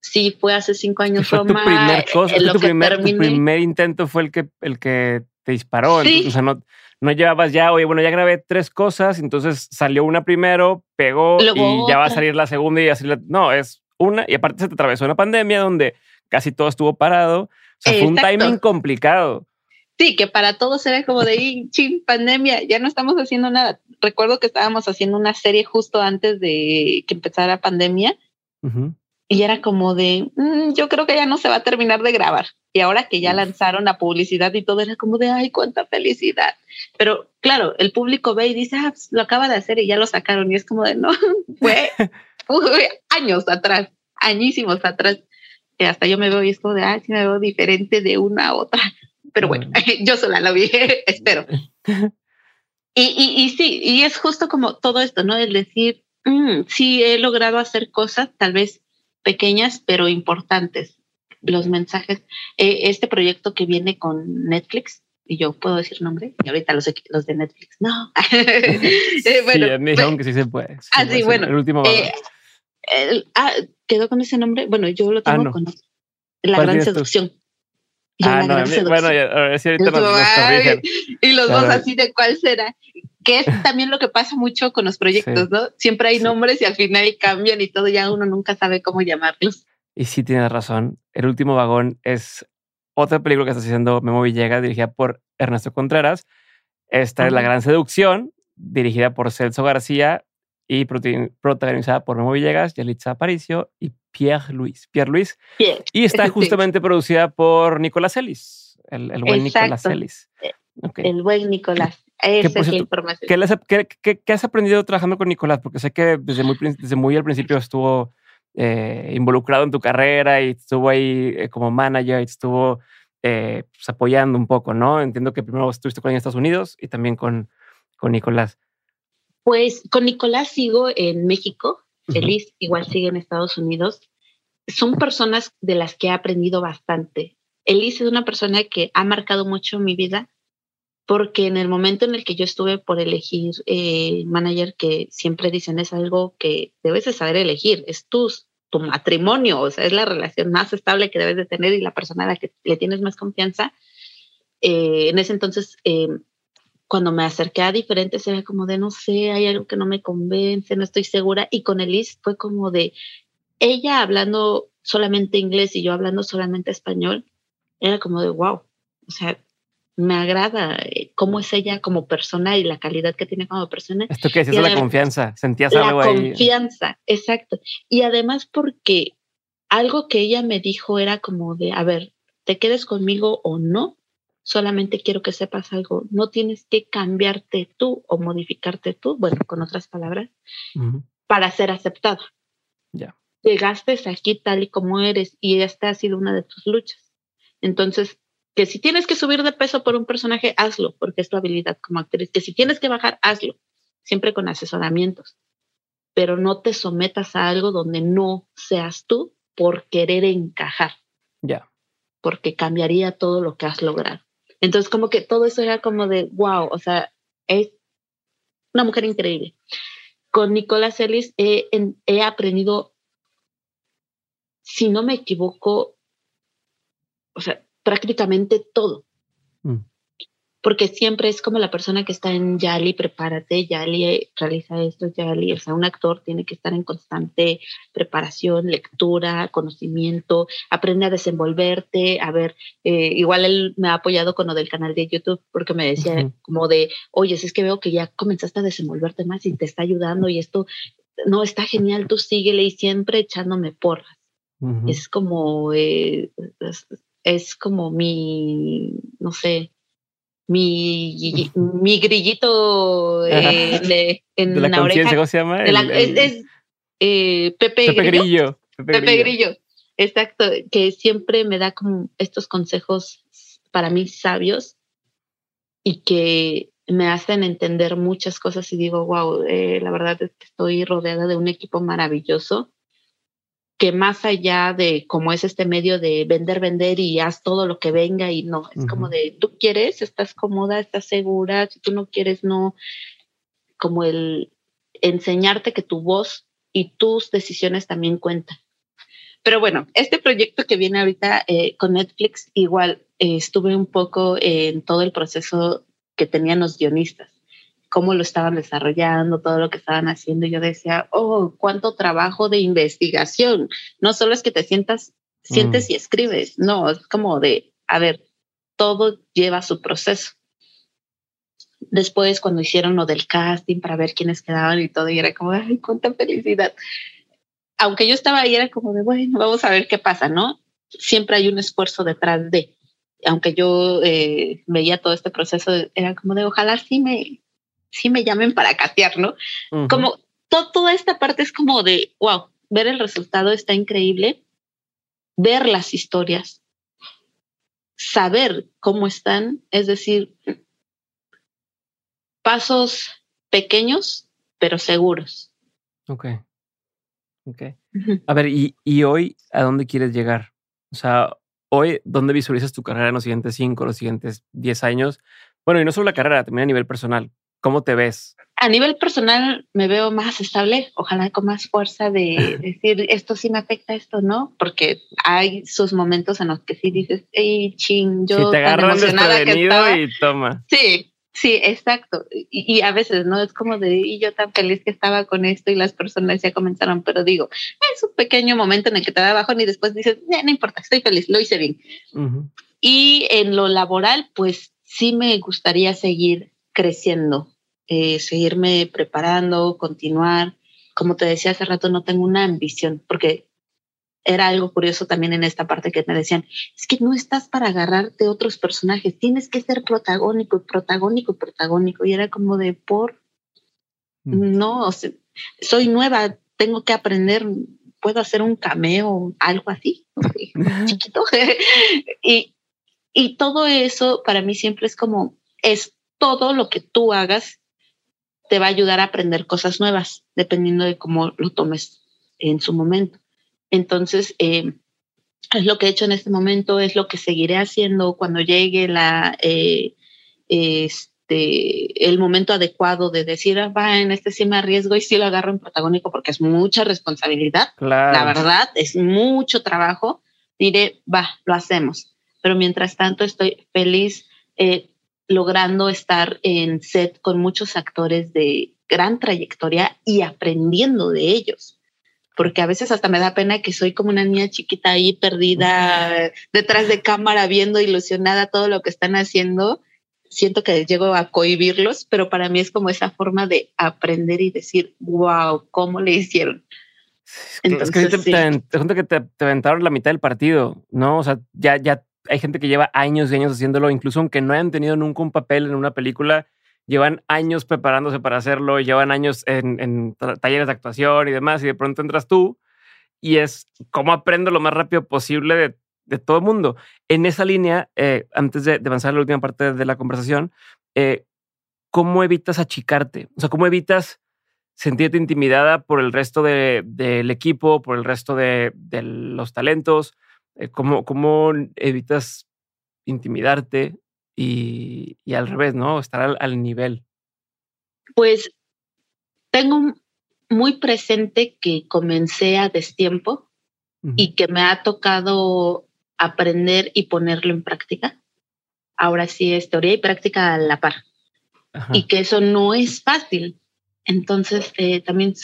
sí fue hace cinco años fue Roma, tu primer cosa, tu, primer, tu primer intento fue el que el que te disparó sí. entonces, o sea, no no llevabas ya, oye, bueno, ya grabé tres cosas, entonces salió una primero, pegó Luego y otra. ya va a salir la segunda y así. La, no, es una, y aparte se te atravesó una pandemia donde casi todo estuvo parado. O sea, Exacto. fue un timing complicado. Sí, que para todos era como de, ching, pandemia, ya no estamos haciendo nada. Recuerdo que estábamos haciendo una serie justo antes de que empezara la pandemia. Uh -huh. Y era como de, mmm, yo creo que ya no se va a terminar de grabar. Y ahora que ya lanzaron la publicidad y todo, era como de, ay, cuánta felicidad. Pero claro, el público ve y dice, ah, pues lo acaba de hacer y ya lo sacaron. Y es como de, no, fue, años atrás, añísimos atrás. Y hasta yo me veo y es como de, ah, sí me veo diferente de una a otra. Pero bueno, yo sola lo vi, espero. Y, y, y, sí, y es justo como todo esto, ¿no? El decir, mmm, sí, he logrado hacer cosas, tal vez pequeñas pero importantes. Los mensajes, eh, este proyecto que viene con Netflix, y yo puedo decir nombre, y ahorita los, los de Netflix, no. eh, bueno, sí, pues, aunque sí se puede. Sí ah, sí, bueno. El último. Eh, el, ah, ¿Quedó con ese nombre? Bueno, yo lo tengo ah, no. con La Gran Seducción. Ah, no, mí, bueno, si ahorita nos, nos Y los dos así de cuál será. que es también lo que pasa mucho con los proyectos, ¿no? Siempre hay nombres y al final cambian y todo, ya uno nunca sabe cómo llamarlos. Y sí tienes razón. El último vagón es otra película que está haciendo Memo Villegas, dirigida por Ernesto Contreras. Esta es La Gran Seducción, dirigida por Celso García y protagonizada por Memo Villegas, Yalitza Aparicio y Pierre Luis. Pierre Luis. Y está justamente producida por Nicolás Ellis, el, buen Nicolás Ellis. Eh, el buen Nicolás. Esa es la información. ¿qué, has aprendido trabajando con Nicolás? Porque sé que desde muy, desde muy al principio estuvo eh, involucrado en tu carrera y estuvo ahí eh, como manager y estuvo pues, apoyando un poco, ¿no? Entiendo que primero estuviste con él en Estados Unidos y también con, con Nicolás. Pues con Nicolás sigo en México, Feliz igual sigue en Estados Unidos. Son personas de las que he aprendido bastante. Elise es una persona que ha marcado mucho mi vida porque en el momento en el que yo estuve por elegir eh, manager, que siempre dicen es algo que debes de saber elegir, es tu, tu matrimonio, o sea, es la relación más estable que debes de tener y la persona a la que le tienes más confianza. Eh, en ese entonces eh, cuando me acerqué a diferentes era como de no sé, hay algo que no me convence, no estoy segura. Y con Elise fue como de ella hablando solamente inglés y yo hablando solamente español, era como de wow, o sea, me agrada eh, cómo es ella como persona y la calidad que tiene como persona. Esto que es la confianza, sentías algo ahí. La confianza, exacto. Y además porque algo que ella me dijo era como de, a ver, te quedes conmigo o no, solamente quiero que sepas algo, no tienes que cambiarte tú o modificarte tú, bueno, con otras palabras, para ser aceptado. Ya. Llegaste aquí tal y como eres y esta ha sido una de tus luchas. Entonces, que si tienes que subir de peso por un personaje, hazlo, porque es tu habilidad como actriz. Que si tienes que bajar, hazlo, siempre con asesoramientos. Pero no te sometas a algo donde no seas tú por querer encajar. Ya. Porque cambiaría todo lo que has logrado. Entonces, como que todo eso era como de, wow, o sea, es una mujer increíble. Con Nicolás Ellis he, he aprendido, si no me equivoco, o sea, prácticamente todo. Mm porque siempre es como la persona que está en Yali, prepárate, Yali eh, realiza esto, Yali, o sea, un actor tiene que estar en constante preparación, lectura, conocimiento, aprende a desenvolverte, a ver, eh, igual él me ha apoyado con lo del canal de YouTube, porque me decía como de, oye, es que veo que ya comenzaste a desenvolverte más y te está ayudando y esto, no, está genial, tú síguele y siempre echándome porras. Es como, eh, es como mi, no sé, mi, mi grillito eh, en la, oreja. ¿Cómo se llama? es, eh, Pepe, Grillo. Pepe, Grillo. Exacto, que siempre me da como estos consejos para mí sabios y que me hacen entender muchas cosas y digo, wow, eh, la verdad es que estoy rodeada de un equipo maravilloso que más allá de cómo es este medio de vender, vender y haz todo lo que venga y no, es como de, tú quieres, estás cómoda, estás segura, si tú no quieres, no, como el enseñarte que tu voz y tus decisiones también cuentan. Pero bueno, este proyecto que viene ahorita eh, con Netflix, igual eh, estuve un poco en todo el proceso que tenían los guionistas cómo lo estaban desarrollando, todo lo que estaban haciendo. Yo decía, oh, cuánto trabajo de investigación. No solo es que te sientas, sientes mm. y escribes, no, es como de, a ver, todo lleva su proceso. Después, cuando hicieron lo del casting para ver quiénes quedaban y todo, y era como, ay, cuánta felicidad. Aunque yo estaba ahí, era como de, bueno, vamos a ver qué pasa, ¿no? Siempre hay un esfuerzo detrás de, aunque yo eh, veía todo este proceso, era como de, ojalá sí me, sí me llamen para catear, ¿no? Como toda esta parte es como de, wow, ver el resultado está increíble, ver las historias, saber cómo están, es decir, pasos pequeños, pero seguros. Ok. Ok. A ver, ¿y, ¿y, hoy a dónde quieres llegar? O sea, hoy, ¿dónde visualizas tu carrera en los siguientes cinco, los siguientes diez años? Bueno, y no solo la carrera, también a nivel personal. ¿Cómo te ves? A nivel personal me veo más estable, ojalá con más fuerza de decir esto sí me afecta, esto no, porque hay sus momentos en los que sí dices, hey, ching, yo si te agarran emocionada que estaba. y toma. Sí, Sí, exacto. Y, a veces, ¿no? Es como de, y yo tan feliz que estaba con esto y las personas ya comenzaron, pero digo, es un pequeño momento en el que te da abajo y después dices, no importa, estoy feliz, lo hice bien. Y en lo laboral, pues sí me gustaría seguir creciendo, eh, seguirme preparando, continuar. Como te decía hace rato, no tengo una ambición, porque era algo curioso también en esta parte que me decían, es que no estás para agarrarte otros personajes, tienes que ser protagónico, protagónico, protagónico. Y era como de por, mm. no, soy nueva, tengo que aprender, puedo hacer un cameo, algo así, chiquito. y, y todo eso para mí siempre es como, es todo lo que tú hagas te va a ayudar a aprender cosas nuevas, dependiendo de cómo lo tomes en su momento. Entonces, eh, es lo que he hecho en este momento, es lo que seguiré haciendo cuando llegue la, eh, este, el momento adecuado de decir, ah, va, en este sí me arriesgo y sí lo agarro en protagónico porque es mucha responsabilidad. La verdad, es mucho trabajo. Diré, va, lo hacemos. Pero mientras tanto, estoy feliz eh, logrando estar en set con muchos actores de gran trayectoria y aprendiendo de ellos porque a veces hasta me da pena que soy como una niña chiquita ahí perdida detrás de cámara viendo ilusionada todo lo que están haciendo. Siento que llego a cohibirlos, pero para mí es como esa forma de aprender y decir, wow, ¿cómo le hicieron? Entonces, es que te, te, que te, te aventaron la mitad del partido, ¿no? O sea, ya, ya hay gente que lleva años y años haciéndolo, incluso aunque no hayan tenido nunca un papel en una película, llevan años preparándose para hacerlo, llevan años en, talleres de actuación y demás, y de pronto entras tú y es cómo aprendo lo más rápido posible de, todo el mundo. En esa línea, eh, antes de, avanzar a la última parte de la conversación, eh, ¿cómo evitas achicarte? O sea, ¿cómo evitas sentirte intimidada por el resto del equipo, por el resto de, los talentos? Eh, ¿cómo, ¿Cómo evitas intimidarte y, al revés, ¿no? Estar al, nivel. Pues tengo muy presente que comencé a destiempo y que me ha tocado aprender y ponerlo en práctica. Ahora sí es teoría y práctica a la par. Y que eso no es fácil. Entonces, eh, también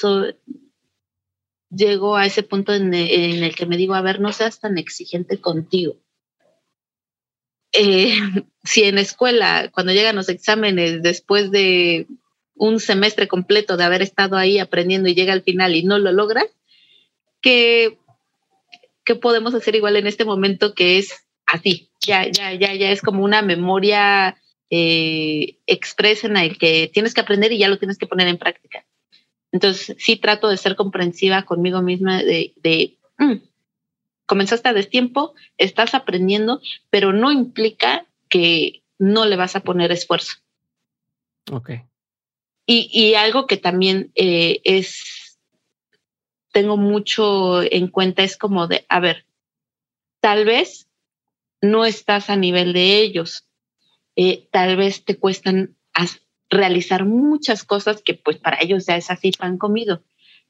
llego a ese punto en, en, el que me digo, a ver, no seas tan exigente contigo. Eh, si en escuela, cuando llegan los exámenes, después de un semestre completo de haber estado ahí aprendiendo y llega al final y no lo logra, ¿qué, qué podemos hacer igual en este momento que es así? Ya, ya, ya, ya es como una memoria eh, expresa en el que tienes que aprender y ya lo tienes que poner en práctica. Entonces, sí trato de ser comprensiva conmigo misma de, de mm, comenzaste a destiempo, estás aprendiendo, pero no implica que no le vas a poner esfuerzo. Ok. Y, algo que también eh, es, tengo mucho en cuenta es como de, a ver, tal vez no estás a nivel de ellos, eh, tal vez te cuestan realizar muchas cosas que pues para ellos ya es así pan comido,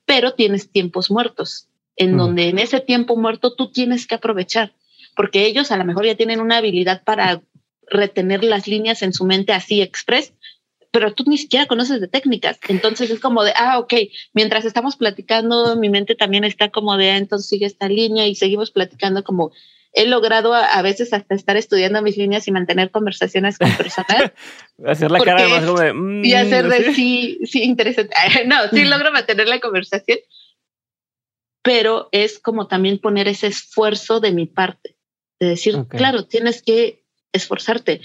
pero tienes tiempos muertos en donde en ese tiempo muerto tú tienes que aprovechar, porque ellos a lo mejor ya tienen una habilidad para retener las líneas en su mente así express, pero tú ni siquiera conoces de técnicas. Entonces es como de, ah, ok, mientras estamos platicando, mi mente también está como de, ah, entonces sigue esta línea y seguimos platicando como he logrado a, veces hasta estar estudiando mis líneas y mantener conversaciones con personas. hacer la cara más como de, mm, y hacer de sí, sí, interesante. no, sí logro mantener la conversación, pero es como también poner ese esfuerzo de mi parte, de decir, claro, tienes que esforzarte.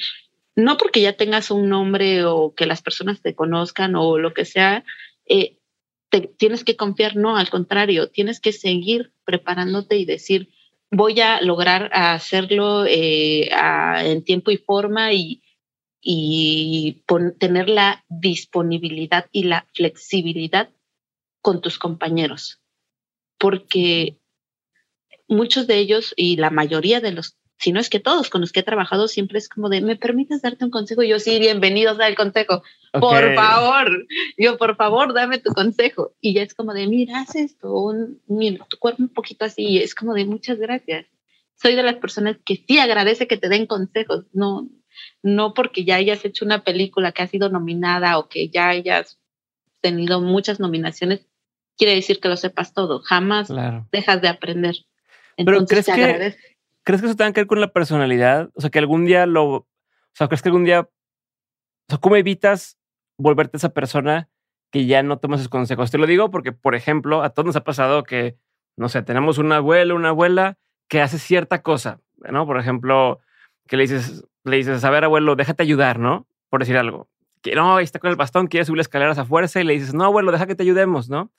No porque ya tengas un nombre o que las personas te conozcan o lo que sea, eh, te, tienes que confiar, no, al contrario, tienes que seguir preparándote y decir, voy a lograr hacerlo eh, en tiempo y forma y, y tener la disponibilidad y la flexibilidad con tus compañeros. Porque muchos de ellos y la mayoría de los, si no es que todos con los que he trabajado, siempre es como de, ¿me permites darte un consejo? yo sí, bienvenidos al consejo. Por favor, yo, por favor, dame tu consejo. Y ya es como de, mira, haz esto, un, mira, tu cuerpo un poquito así. es como de, muchas gracias. Soy de las personas que sí agradece que te den consejos. No, no porque ya hayas hecho una película que ha sido nominada o que ya hayas tenido muchas nominaciones, quiere decir que lo sepas todo. Jamás dejas de aprender. Pero ¿crees que, ¿crees que eso tenga que ver con la personalidad? O sea, que algún día lo... O sea, ¿crees que algún día... O sea, ¿cómo evitas volverte esa persona que ya no tomas sus consejos? Te lo digo porque, por ejemplo, a todos nos ha pasado que, no sé, tenemos un abuelo, una abuela que hace cierta cosa, ¿no? Por ejemplo, que le dices, le dices, a ver, abuelo, déjate ayudar, ¿no? Por decir algo. Que no, ahí está con el bastón, quiere subir escaleras a fuerza y le dices, no, abuelo, deja que te ayudemos, ¿no?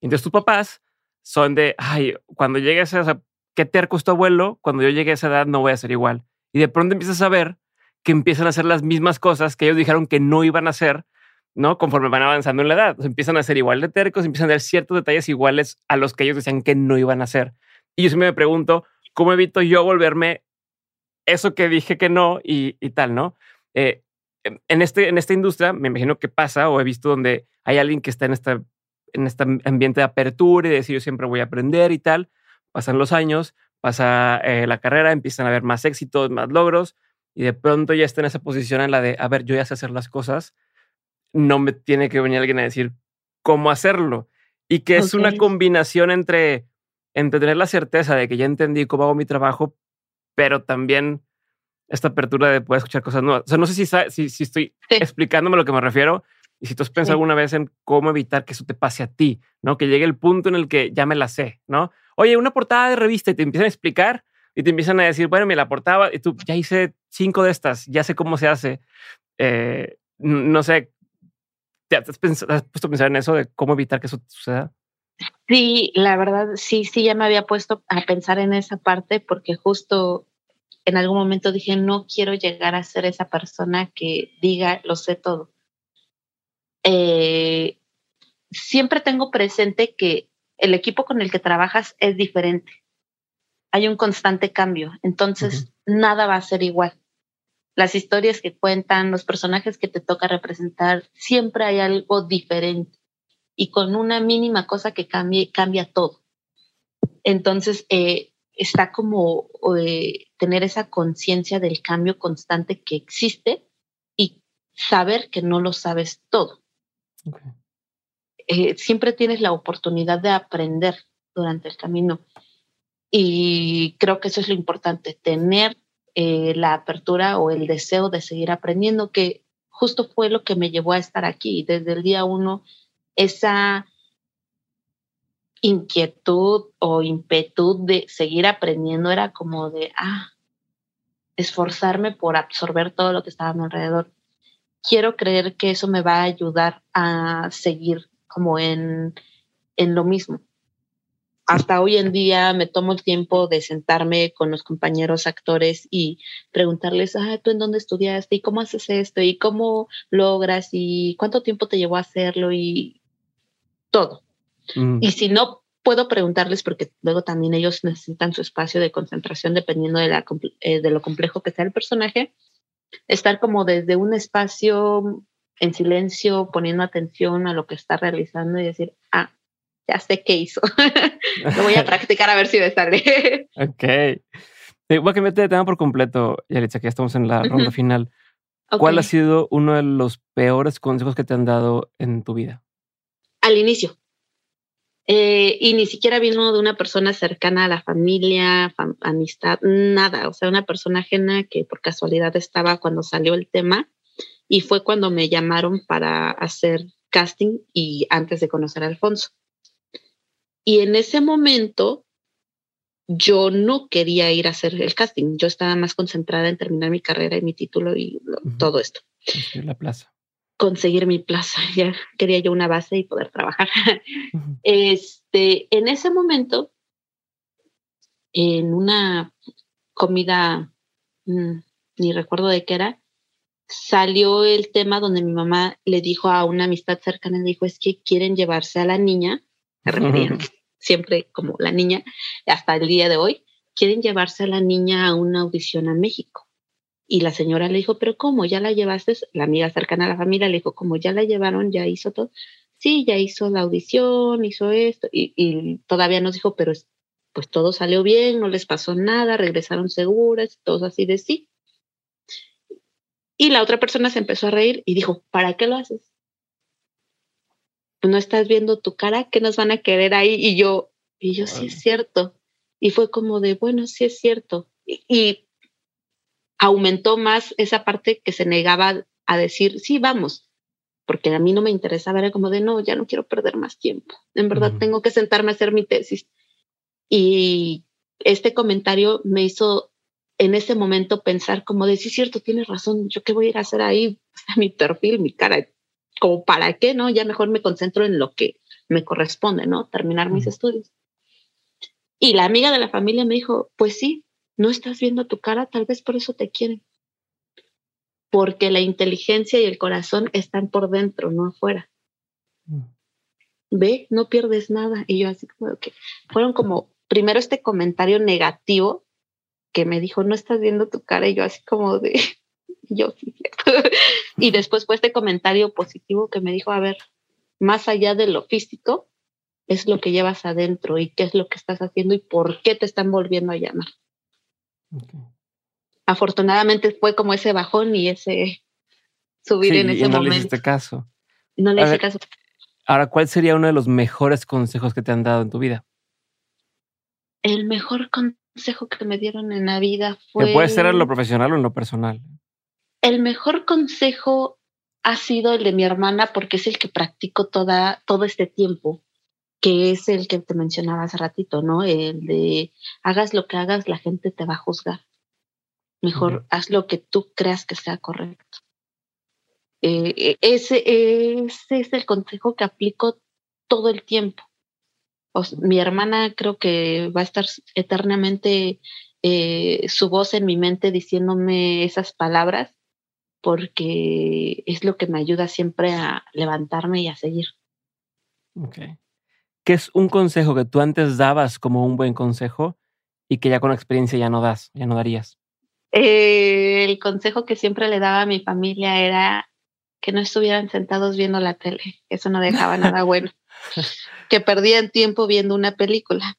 entonces tus papás son de, ay, cuando llegues a esa, qué terco es tu abuelo, cuando yo llegue a esa edad no voy a ser igual. Y de pronto empiezas a ver que empiezan a hacer las mismas cosas que ellos dijeron que no iban a hacer, ¿no? Conforme van avanzando en la edad. empiezan a ser igual de tercos, empiezan a dar ciertos detalles iguales a los que ellos decían que no iban a hacer. Y yo siempre me pregunto, ¿cómo evito yo volverme eso que dije que no y, tal, ¿no? Eh, en, este, en esta industria me imagino que pasa o he visto donde hay alguien que está en, esta, en este ambiente de apertura y de decir yo siempre voy a aprender y tal. Pasan los años, pasa eh, la carrera, empiezan a haber más éxitos, más logros y de pronto ya está en esa posición en la de, a ver, yo ya sé hacer las cosas, no me tiene que venir alguien a decir cómo hacerlo. Y que es una combinación entre, entre tener la certeza de que ya entendí cómo hago mi trabajo, pero también esta apertura de poder escuchar cosas nuevas. O sea, no sé si, si, si estoy explicándome a lo que me refiero y si tú has pensado alguna vez en cómo evitar que eso te pase a ti, ¿no? Que llegue el punto en el que ya me la sé, ¿no? Oye, una portada de revista y te empiezan a explicar y te empiezan a decir, bueno, me la portada y tú ya hice cinco de estas, ya sé cómo se hace. Eh, no sé, ¿te has, puesto a pensar en eso de cómo evitar que eso suceda? Sí, la verdad, sí, sí, ya me había puesto a pensar en esa parte porque justo en algún momento dije, no quiero llegar a ser esa persona que diga, lo sé todo. Eh, siempre tengo presente que el equipo con el que trabajas es diferente. Hay un constante cambio, entonces nada va a ser igual. Las historias que cuentan, los personajes que te toca representar, siempre hay algo diferente y con una mínima cosa que cambie, cambia todo. Entonces, eh, está como eh, tener esa conciencia del cambio constante que existe y saber que no lo sabes todo. Eh, siempre tienes la oportunidad de aprender durante el camino y creo que eso es lo importante, tener la apertura o el deseo de seguir aprendiendo, que justo fue lo que me llevó a estar aquí. Desde el día uno esa inquietud o impetud de seguir aprendiendo era como de, ah, esforzarme por absorber todo lo que estaba a mi alrededor. Quiero creer que eso me va a ayudar a seguir como en, en lo mismo. Hasta hoy en día me tomo el tiempo de sentarme con los compañeros actores y preguntarles, ah, ¿tú en dónde estudiaste? ¿Y cómo haces esto? ¿Y cómo logras? ¿Y cuánto tiempo te llevó a hacerlo? Y todo. Mm. Y si no puedo preguntarles, porque luego también ellos necesitan su espacio de concentración dependiendo de, la, eh, de lo complejo que sea el personaje, estar como desde un espacio en silencio, poniendo atención a lo que está realizando y decir, ah, ya sé qué hizo. lo voy a practicar a ver si me sale. ok. voy a cambiarte de tema por completo, Yalitza, que ya estamos en la ronda final. ¿Cuál ha sido uno de los peores consejos que te han dado en tu vida? al inicio. Eh, y ni siquiera vino de una persona cercana a la familia, amistad, nada. O sea, una persona ajena que por casualidad estaba cuando salió el tema y fue cuando me llamaron para hacer casting y antes de conocer a Alfonso. Y en ese momento yo no quería ir a hacer el casting. Yo estaba más concentrada en terminar mi carrera y mi título y todo esto. La plaza conseguir mi plaza. Ya quería yo una base y poder trabajar. Este, en ese momento, en una comida, mm, ni recuerdo de qué era, salió el tema donde mi mamá le dijo a una amistad cercana, le dijo, es que quieren llevarse a la niña, siempre como la niña, hasta el día de hoy, quieren llevarse a la niña a una audición a México. Y la señora le dijo, pero ¿cómo? ¿Ya la llevaste? La amiga cercana a la familia le dijo, ¿cómo ya la llevaron? ¿Ya hizo todo? Sí, ya hizo la audición, hizo esto. Y, todavía nos dijo, pero pues todo salió bien, no les pasó nada, regresaron seguras, todos así de sí. Y la otra persona se empezó a reír y dijo, ¿para qué lo haces? No estás viendo tu cara, ¿qué nos van a querer ahí? Y yo, y yo, sí es cierto. Y fue como de, bueno, sí es cierto. Y, aumentó más esa parte que se negaba a decir, sí, vamos, porque a mí no me interesaba, era como de, no, ya no quiero perder más tiempo. En verdad, tengo que sentarme a hacer mi tesis. Y este comentario me hizo en ese momento pensar como de, sí, cierto, tienes razón, yo qué voy a ir a hacer ahí, mi perfil, mi cara, como para qué, ¿no? Ya mejor me concentro en lo que me corresponde, ¿no? Terminar mis estudios. Y la amiga de la familia me dijo, pues sí, no estás viendo tu cara, tal vez por eso te quieren. Porque la inteligencia y el corazón están por dentro, no afuera. Mm. Ve, no pierdes nada. Y yo así como que fueron como primero este comentario negativo que me dijo, no estás viendo tu cara, y yo así como de, yo sí, y después fue este comentario positivo que me dijo, a ver, más allá de lo físico, es lo que llevas adentro y qué es lo que estás haciendo y por qué te están volviendo a llamar. Afortunadamente fue como ese bajón y ese subir en ese no momento. Le hiciste caso. No le hice caso. Ahora, ¿cuál sería uno de los mejores consejos que te han dado en tu vida? El mejor consejo que me dieron en la vida fue. Que puede ser en lo profesional o en lo personal. El mejor consejo ha sido el de mi hermana porque es el que practico toda, todo este tiempo que es el que te mencionaba hace ratito, ¿no? El de hagas lo que hagas, la gente te va a juzgar. Mejor haz lo que tú creas que sea correcto. Eh, e, ese, ese, es el consejo que aplico todo el tiempo. Mi hermana creo que va a estar eternamente eh, su voz en mi mente diciéndome esas palabras porque es lo que me ayuda siempre a levantarme y a seguir. Okay. ¿Qué es un consejo que tú antes dabas como un buen consejo y que ya con experiencia ya no das, ya no darías? Eh, el consejo que siempre le daba a mi familia era que no estuvieran sentados viendo la tele. Eso no dejaba nada bueno. Que perdían tiempo viendo una película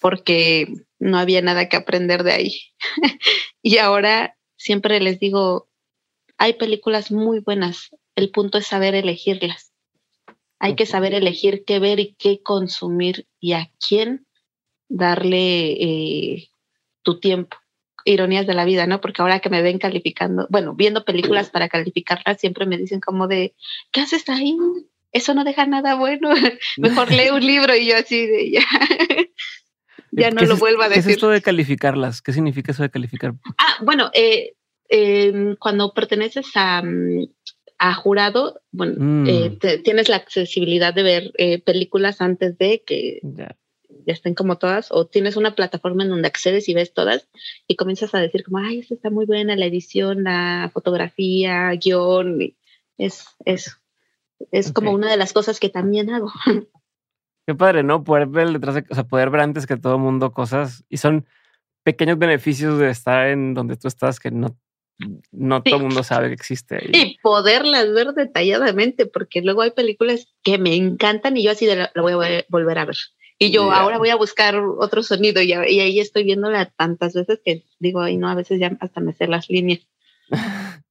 porque no había nada que aprender de ahí. y ahora siempre les digo, hay películas muy buenas. El punto es saber elegirlas. Hay que saber elegir qué ver y qué consumir y a quién darle eh, tu tiempo. Ironías de la vida, ¿no? Porque ahora que me ven calificando, bueno, viendo películas para calificarlas, siempre me dicen como de, ¿qué haces ahí? Eso no deja nada bueno. Mejor lee un libro y yo así de ya. ya no lo vuelvo a decir. ¿Qué es esto de calificarlas? ¿Qué significa eso de calificar? Ah, bueno, eh, em, cuando perteneces a, mm, a jurado, bueno, eh, mm. tienes la accesibilidad de ver eh, películas antes de que ya estén como todas, o tienes una plataforma en donde accedes y ves todas y comienzas a decir como, ay, esta está muy buena, la edición, la fotografía, guion, es eso. Es como una de las cosas que también hago. Qué padre, ¿no? Poder ver detrás de, o sea, poder ver antes que todo el mundo cosas y son pequeños beneficios de estar en donde tú estás que no no todo el mundo sabe que existe. Y poderlas ver detalladamente, porque luego hay películas que me encantan y yo así de la, voy a volver a ver. Y yo ahora voy a buscar otro sonido y, ahí estoy viéndola tantas veces que digo, ay no, a veces ya hasta me sé las líneas.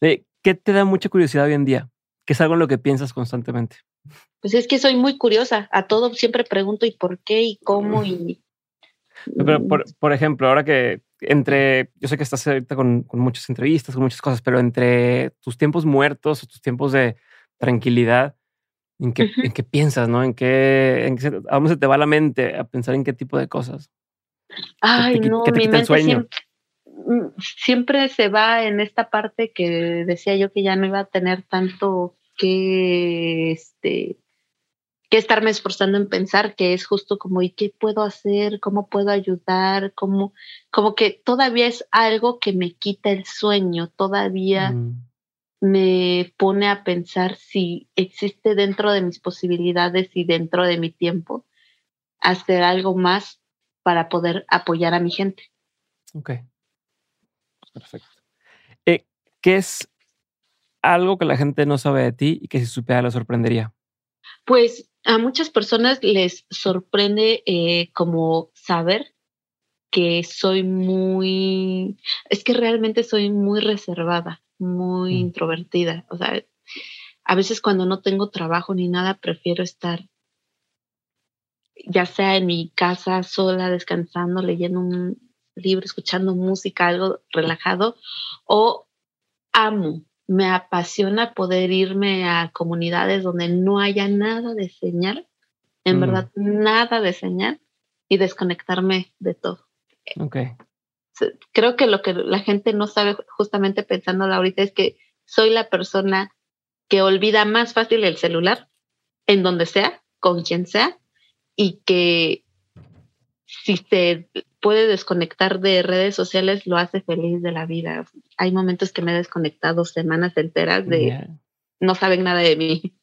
¿Qué te da mucha curiosidad hoy en día? ¿Qué es algo en lo que piensas constantemente? Pues es que soy muy curiosa, a todo siempre pregunto y por qué y cómo y... Pero por, por ejemplo, ahora que entre, yo sé que estás ahorita con, muchas entrevistas, con muchas cosas, pero entre tus tiempos muertos o tus tiempos de tranquilidad, ¿en qué, ¿en qué piensas, no? ¿En qué, en qué, ¿A dónde se te va la mente a pensar en qué tipo de cosas? Ay, no, mi mente siempre, mm, siempre se va en esta parte que decía yo que ya no iba a tener tanto que, este, que estarme esforzando en pensar que es justo como, ¿y qué puedo hacer? ¿Cómo puedo ayudar? ¿Cómo? Como que todavía es algo que me quita el sueño, todavía mm. Me pone a pensar si existe dentro de mis posibilidades y dentro de mi tiempo hacer algo más para poder apoyar a mi gente. Ok. Perfecto. Eh, ¿Qué es algo que la gente no sabe de ti y que si supiera lo sorprendería? Pues a muchas personas les sorprende eh, como saber que soy muy, es que realmente soy muy reservada, muy Mm. introvertida. O sea, a veces cuando no tengo trabajo ni nada, prefiero estar ya sea en mi casa sola, descansando, leyendo un libro, escuchando música, algo relajado, o amo, me apasiona poder irme a comunidades donde no haya nada de señal, en Mm. verdad, nada de señal, y desconectarme de todo. Ok. Creo que lo que la gente no sabe justamente pensándolo ahorita es que soy la persona que olvida más fácil el celular en donde sea, con quien sea, y que si se puede desconectar de redes sociales, lo hace feliz de la vida. Hay momentos que me he desconectado semanas enteras de Yeah. no saben nada de mí.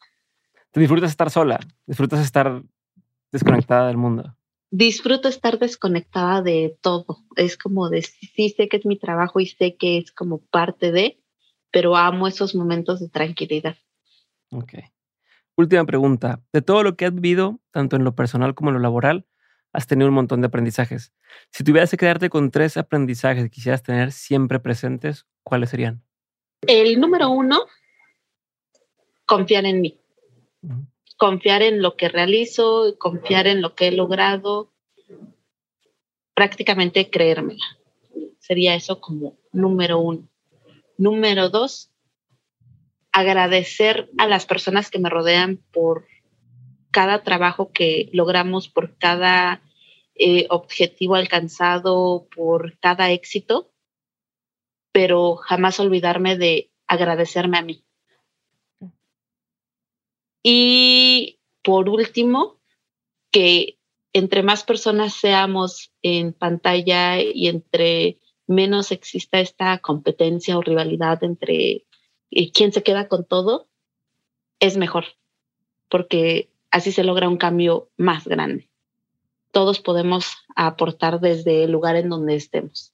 Te disfrutas estar sola, disfrutas estar desconectada del mundo. Disfruto estar desconectada de todo. Es como de sí, sé que es mi trabajo y sé que es como parte de, pero amo esos momentos de tranquilidad. Ok. Última pregunta. De todo lo que has vivido, tanto en lo personal como en lo laboral, has tenido un montón de aprendizajes. Si tuvieras que quedarte con tres aprendizajes que quisieras tener siempre presentes, ¿cuáles serían? El número uno, confiar en mí. Confiar en lo que realizo, confiar en lo que he logrado, prácticamente creérmela. Sería eso como número uno. Número dos, agradecer a las personas que me rodean por cada trabajo que logramos, por cada eh, objetivo alcanzado, por cada éxito, pero jamás olvidarme de agradecerme a mí. Y por último, que entre más personas seamos en pantalla y entre menos exista esta competencia o rivalidad entre eh, quién se queda con todo, es mejor, porque así se logra un cambio más grande. Todos podemos aportar desde el lugar en donde estemos.